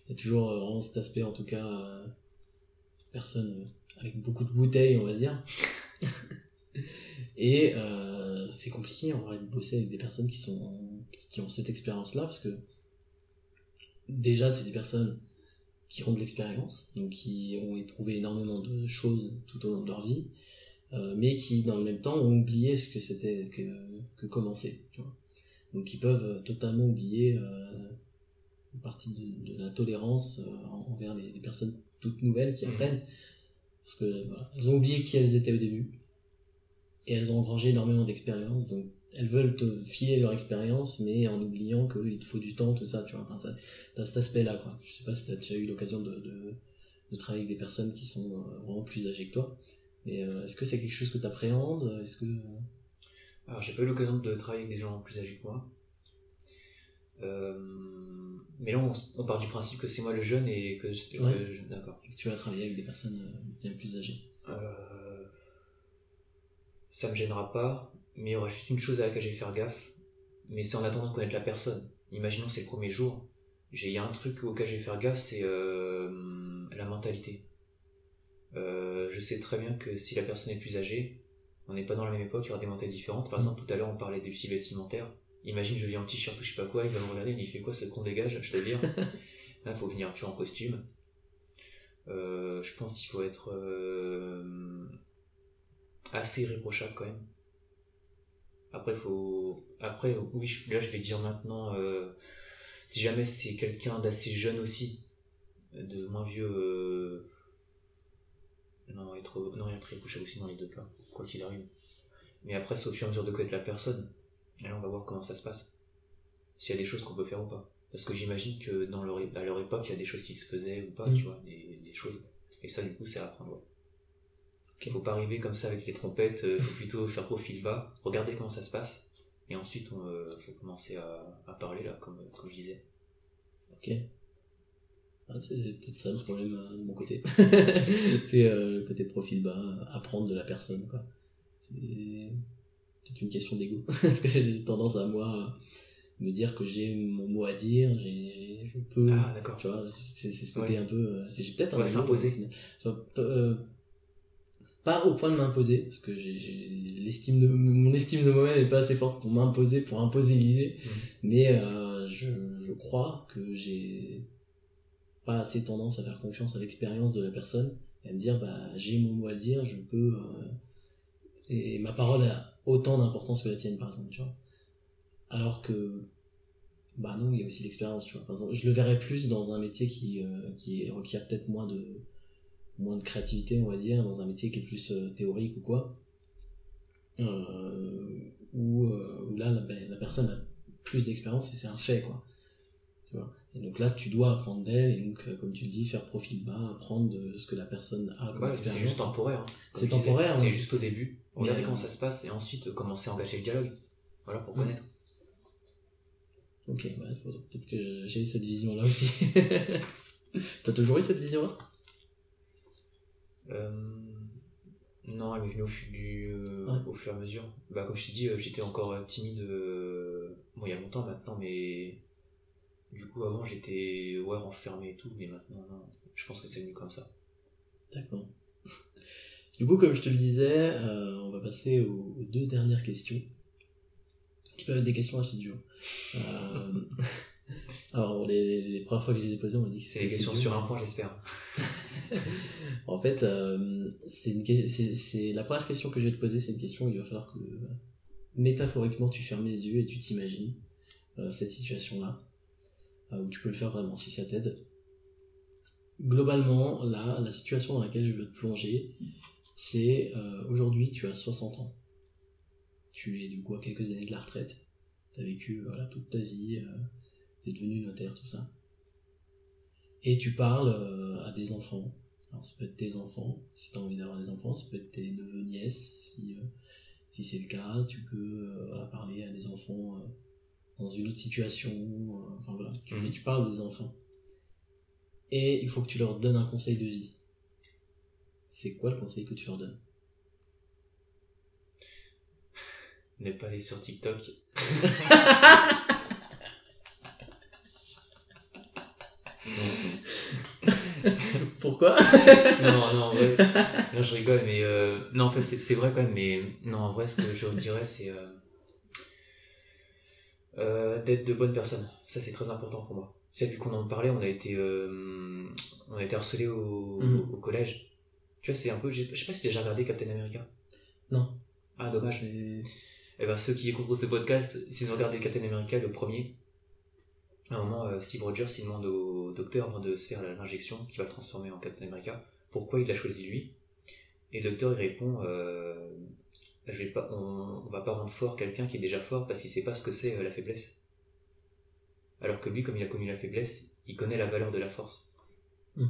Il y a toujours vraiment cet aspect en tout cas. Euh, personne euh, avec beaucoup de bouteilles, on va dire. [LAUGHS] Et euh, c'est compliqué en vrai de bosser avec des personnes qui, sont, qui ont cette expérience-là, parce que déjà, c'est des personnes qui ont de l'expérience, donc qui ont éprouvé énormément de choses tout au long de leur vie, euh, mais qui, dans le même temps, ont oublié ce que c'était que, que commencer. Tu vois. Donc, ils peuvent totalement oublier euh, une partie de, de la tolérance euh, en- envers les, les personnes toutes nouvelles qui Mhm. apprennent. Parce que voilà, elles ont oublié qui elles étaient au début. Et elles ont engrangé énormément d'expérience. Donc elles veulent te filer leur expérience, mais en oubliant qu'il te faut du temps, tout ça. Tu vois, enfin, ça, t'as cet aspect-là. Quoi. Je sais pas si tu as déjà eu l'occasion de, de, de travailler avec des personnes qui sont euh, vraiment plus âgées que toi. Mais euh, est-ce que c'est quelque chose que tu appréhendes Est-ce que. Alors, j'ai pas eu l'occasion de travailler avec des gens plus âgés que moi. Euh, mais là, on, on part du principe que c'est moi le jeune et que je. que Ouais. je- D'accord. que tu vas travailler avec des personnes euh, bien plus âgées Euh, ça me gênera pas, mais il y aura juste une chose à laquelle je vais faire gaffe. Mais c'est en attendant de connaître la personne. Imaginons c'est le premier jour. J'ai- Il y a un truc auquel je vais faire gaffe, c'est euh, la mentalité. Euh, je sais très bien que si la personne est plus âgée, on n'est pas dans la même époque, il y aura des mentalités différentes. Par Mm. exemple, tout à l'heure, on parlait du style vestimentaire. Imagine, je viens en t-shirt ou je sais pas quoi, il va me regarder, il fait quoi ce con dégage, je te dire. [LAUGHS] Là, faut venir, tu en costume. Euh, je pense qu'il faut être euh, assez irréprochable quand même. Après, faut. Après, oui, je- là, je vais dire maintenant, euh, si jamais c'est quelqu'un d'assez jeune aussi, de moins vieux. euh, Non, être, non, être irréprochable aussi dans les deux cas, quoi qu'il arrive. Mais après, c'est au fur et à mesure de connaître la personne. Et là, on va voir comment ça se passe. S'il y a des choses qu'on peut faire ou pas. Parce que j'imagine que dans leur, à leur époque, il y a des choses qui se faisaient ou pas, Mm. tu vois, des, des choses. Et ça, du coup, c'est à apprendre, ouais. Faut pas arriver comme ça avec les trompettes, euh, faut plutôt faire profil bas, regarder comment ça se passe. Et ensuite, on euh, faut commencer à, à parler, là, comme, comme je disais. Ok. Ah, c'est peut-être ça le problème euh, de mon côté. [LAUGHS] [LAUGHS] c'est le côté profil bas, apprendre de la personne, quoi. C'est peut-être une question d'ego. [LAUGHS] Parce que j'ai tendance à, moi, me dire que j'ai mon mot à dire, j'ai, je peux. Ah, d'accord. Tu vois, c'est, c'est ce côté Ouais. un peu. euh, c'est- j'ai peut-être un Ouais, s'imposer. euh, pas au point de m'imposer, parce que j'ai, j'ai l'estime de, mon estime de moi-même est pas assez forte pour m'imposer, pour imposer l'idée. Mhm. Mais euh, je, je crois que j'ai pas assez tendance à faire confiance à l'expérience de la personne et à me dire bah j'ai mon mot à dire, je peux euh, et ma parole a autant d'importance que la tienne par exemple, tu vois. Alors que bah non, il y a aussi l'expérience, tu vois. Par exemple, je le verrais plus dans un métier qui euh, qui requiert peut-être moins de moins de créativité, on va dire, dans un métier qui est plus euh, théorique ou quoi. Euh, où, euh, où là la, ben, la personne a plus d'expérience et c'est un fait quoi tu vois et donc là tu dois apprendre d'elle et donc euh, comme tu le dis faire profil bas apprendre de ce que la personne a comme Ouais, c'est expérience juste temporaire. hein. C'est temporaire, C'est ouais. juste au début. Regardez comment ça se passe et ensuite euh, commencer à engager le dialogue. Voilà, pour Ouais. connaître. ok faut- peut-être que j'ai eu cette vision là aussi [LAUGHS] t'as toujours eu cette vision là Euh, Non, elle m'est venue au, fur du, euh, Ouais. au fur et à mesure. Bah, comme je t'ai dit, j'étais encore timide. Bon, il y a longtemps maintenant, mais. Du coup, avant, j'étais ouais, renfermé et tout, mais maintenant, non. Je pense que c'est venu comme ça. d'accord du coup comme je te le disais euh, on va passer aux, aux deux dernières questions qui peuvent être des questions assez dures Euh, [LAUGHS] alors les, les premières fois que je les ai posées on m'a dit que C'est des c'était questions sur un point, j'espère. [LAUGHS] En fait, euh, c'est la première question que je vais te poser, c'est une question où il va falloir que métaphoriquement tu fermes les yeux et tu t'imagines cette situation-là, où tu peux le faire vraiment si ça t'aide. Globalement, là, la situation dans laquelle je veux te plonger, c'est euh, aujourd'hui tu as 60 ans. Tu es du coup à quelques années de la retraite. Tu as vécu voilà, toute ta vie, tu es devenu notaire, tout ça. Et tu parles euh, à des enfants, alors, ça peut être tes enfants, si tu as envie d'avoir des enfants, ça peut être tes neveux, nièces, si, euh, si c'est le cas. Tu peux euh, voilà, parler à des enfants euh, dans une autre situation. euh, enfin voilà, tu, mais tu parles des enfants. Et il faut que tu leur donnes un conseil de vie. C'est quoi le conseil que tu leur donnes? Ne pas aller sur TikTok. [LAUGHS] Pourquoi? Non, non, en vrai. Non, je rigole, mais. euh, Non, en fait, c'est c'est vrai quand même, mais. Non, en vrai, ce que je dirais, c'est. euh, euh, D'être de bonnes personnes. Ça, c'est très important pour moi. Tu sais, vu qu'on en parlait, on a été. euh, On a été harcelés au, Mhm. au collège. Tu vois, c'est un peu. Je sais pas si tu as déjà regardé Captain America. Non. Ah, dommage. J'ai- Eh ben, ceux qui écouteront ce podcast, s'ils ont regardé Captain America, le premier, à un moment, euh, Steve Rogers il demande au docteur avant de se faire l'injection qui va le transformer en Captain America pourquoi il l'a choisi lui. Et le docteur il répond euh, je vais pas, on, on va pas rendre fort quelqu'un qui est déjà fort parce qu'il sait pas ce que c'est euh, la faiblesse. Alors que lui, comme il a connu la faiblesse, il connaît la valeur de la force. Mm.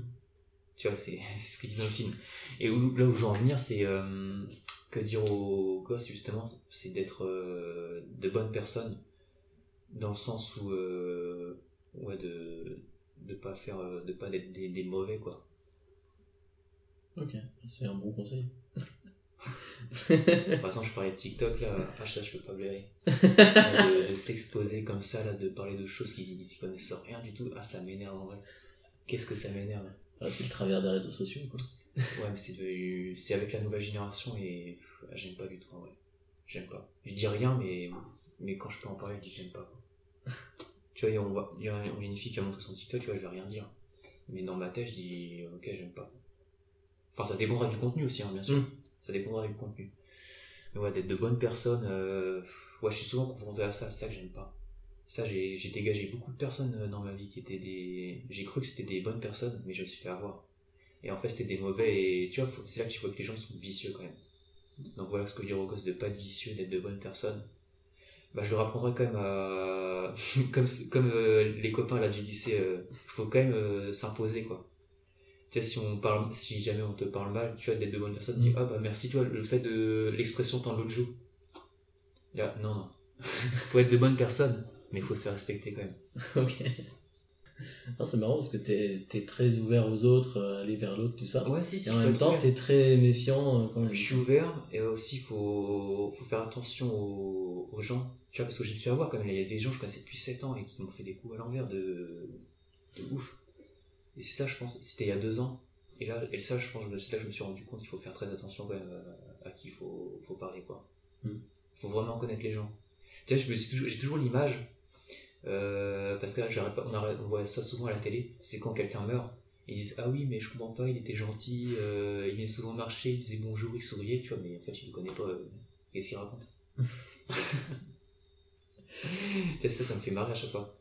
Tu vois, c'est [LAUGHS] ce qu'il dit dans le film. Et où, là où je veux en venir, c'est euh, que dire aux gosses, justement, c'est d'être euh, de bonnes personnes, dans le sens où, euh, ouais, de de pas faire, de pas être des, des mauvais, quoi. Ok, c'est un bon conseil. Par exemple, je parlais de TikTok, là, ah, ça, je peux pas blairer. de, de s'exposer comme ça, là, de parler de choses qui s'y connaissent rien du tout, ah, ça m'énerve en vrai. Qu'est-ce que ça m'énerve? Ah, c'est le travers des réseaux sociaux, quoi. Ouais, mais c'est devenu- c'est avec la nouvelle génération et j'aime pas du tout en vrai. J'aime pas. Je dis rien, mais, mais quand je peux en parler, je dis que j'aime pas. [LAUGHS] tu vois, il y a- on voit, il y a une fille qui a montré son TikTok, tu vois, je vais rien dire. Mais dans ma tête, je dis ok, j'aime pas. Enfin, ça dépendra du contenu aussi, hein, bien sûr. Mm. Ça dépendra du contenu. Mais ouais, d'être de bonnes personnes, euh, ouais, je suis souvent confronté à ça, c'est ça que j'aime pas. Ça, j'ai dégagé beaucoup de personnes euh, dans ma vie qui étaient des. J'ai cru que c'était des bonnes personnes, mais je me suis fait avoir. Et en fait, c'était des mauvais, et tu vois, c'est là que tu vois que les gens sont vicieux quand même. Donc voilà ce que je dis aux gosses de pas être vicieux, d'être de bonnes personnes. Bah, je leur apprendrai quand même à. comme [LAUGHS] comme euh, les copains là du lycée, il faut quand même euh, s'imposer quoi. Tu vois, si, on parle, si jamais on te parle mal, tu vois, d'être de bonnes personnes, Mm. dis ah bah merci, tu vois, le fait de l'expression tant l'autre joue. Là, non, non. [LAUGHS] faut être de bonnes personnes, mais il faut se faire respecter quand même. [LAUGHS] ok. Non, c'est marrant parce que t'es es très ouvert aux autres, euh, aller vers l'autre, tout ça. Ouais, si, si. Et en même temps, t'es très méfiant euh, quand même. Je suis ouvert et aussi il faut, faut faire attention aux, aux gens. Tu vois, parce que je me suis avoir quand même. Il y a des gens que je connaissais depuis 7 ans et qui m'ont fait des coups à l'envers de, de ouf. Et c'est ça, je pense, c'était il y a 2 ans. Et là, et ça, je pense, c'est là que je me suis rendu compte qu'il faut faire très attention quand même à, à qui il faut, faut parler, quoi. Mm. faut vraiment connaître les gens. Tu sais, je me suis toujours- j'ai toujours l'image, euh, parce que là, pas- on, voit ça souvent à la télé, c'est quand quelqu'un meurt, ils disent Ah oui, mais je comprends pas, il était gentil, euh, il venait souvent marcher, il disait bonjour, il souriait, tu vois, mais en fait, il ne connaît pas, euh, qu'est-ce qu'il raconte [LAUGHS] Tu vois, ça, ça me fait marrer à chaque fois.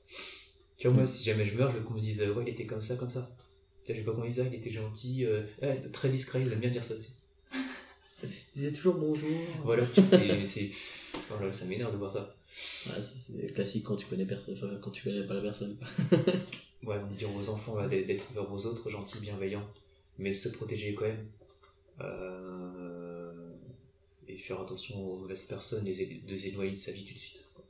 Tu vois, moi, si jamais je meurs, je veux qu'on me dise euh, Ouais, il était comme ça, comme ça. Tu vois, je veux pas me dise Ah, il était gentil, très discret, il aime bien dire ça aussi. [LAUGHS] Il disait toujours bonjour. Voilà, tu vois, c'est. c'est- Oh là, ça m'énerve de voir ça. Ouais, c'est classique quand tu connais personne, quand tu connais pas la personne. [LAUGHS] Ouais, donc dire aux enfants voilà, d'être ouverts aux autres, gentils, bienveillants, mais se protéger quand même. Euh, et faire attention aux mauvaises personnes, les les éloigner de sa vie tout de suite. quoi.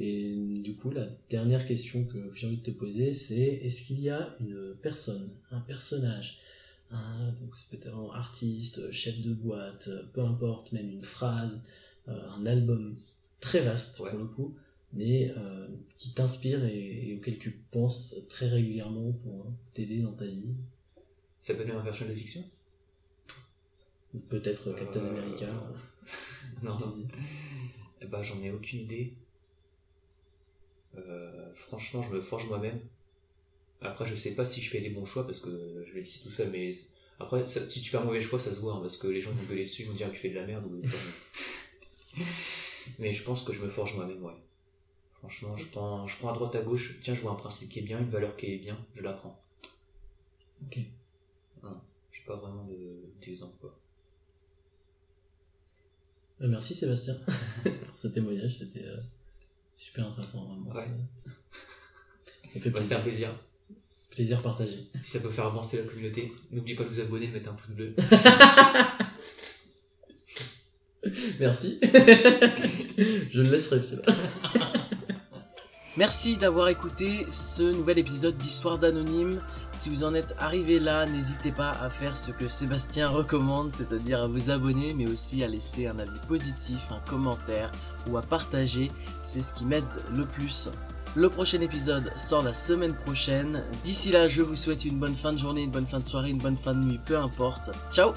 Et du coup, la dernière question que j'ai envie de te poser, c'est est-ce qu'il y a une personne, un personnage, un, donc c'est peut-être un artiste, chef de boîte, peu importe, même une phrase, euh, un album très vaste Ouais. pour le coup, mais euh, qui t'inspire et, et auquel tu penses très régulièrement pour euh, t'aider dans ta vie Ça peut être même un personnage de fiction? Peut-être Captain Euh, America. [LAUGHS] Non, non. Eh ben, j'en ai aucune idée. Euh, franchement, je me forge moi-même. Après, je sais pas si je fais des bons choix parce que je vais le dire tout seul, mais après, ça- si tu fais un mauvais choix, ça se voit hein, parce que les gens vont gueuler dessus, ils vont dire que tu fais de la merde. Ou... mais je pense que je me forge moi-même, ouais. Franchement, je prends, je prends à droite à gauche. Tiens, je vois un principe qui est bien, une valeur qui est bien, je la prends. Ok. Voilà. J'ai pas vraiment de- d'exemple, quoi. Euh, Merci Sébastien [LAUGHS] pour ce témoignage, c'était euh, super intéressant vraiment. Ouais. Ça, ça fait Bah, plaisir. Plaisir. partagé. Si ça peut faire avancer la communauté, n'oubliez pas de vous abonner, de mettre un pouce bleu. [LAUGHS] Merci. [LAUGHS] Je le laisserai celui-là. [LAUGHS] Merci d'avoir écouté ce nouvel épisode d'Histoire d'Anonyme. Si vous en êtes arrivé là, n'hésitez pas à faire ce que Sébastien recommande, c'est-à-dire à vous abonner, mais aussi à laisser un avis positif, un commentaire ou à partager. C'est ce qui m'aide le plus. Le prochain épisode sort la semaine prochaine. D'ici là, je vous souhaite une bonne fin de journée, une bonne fin de soirée, une bonne fin de nuit, peu importe. Ciao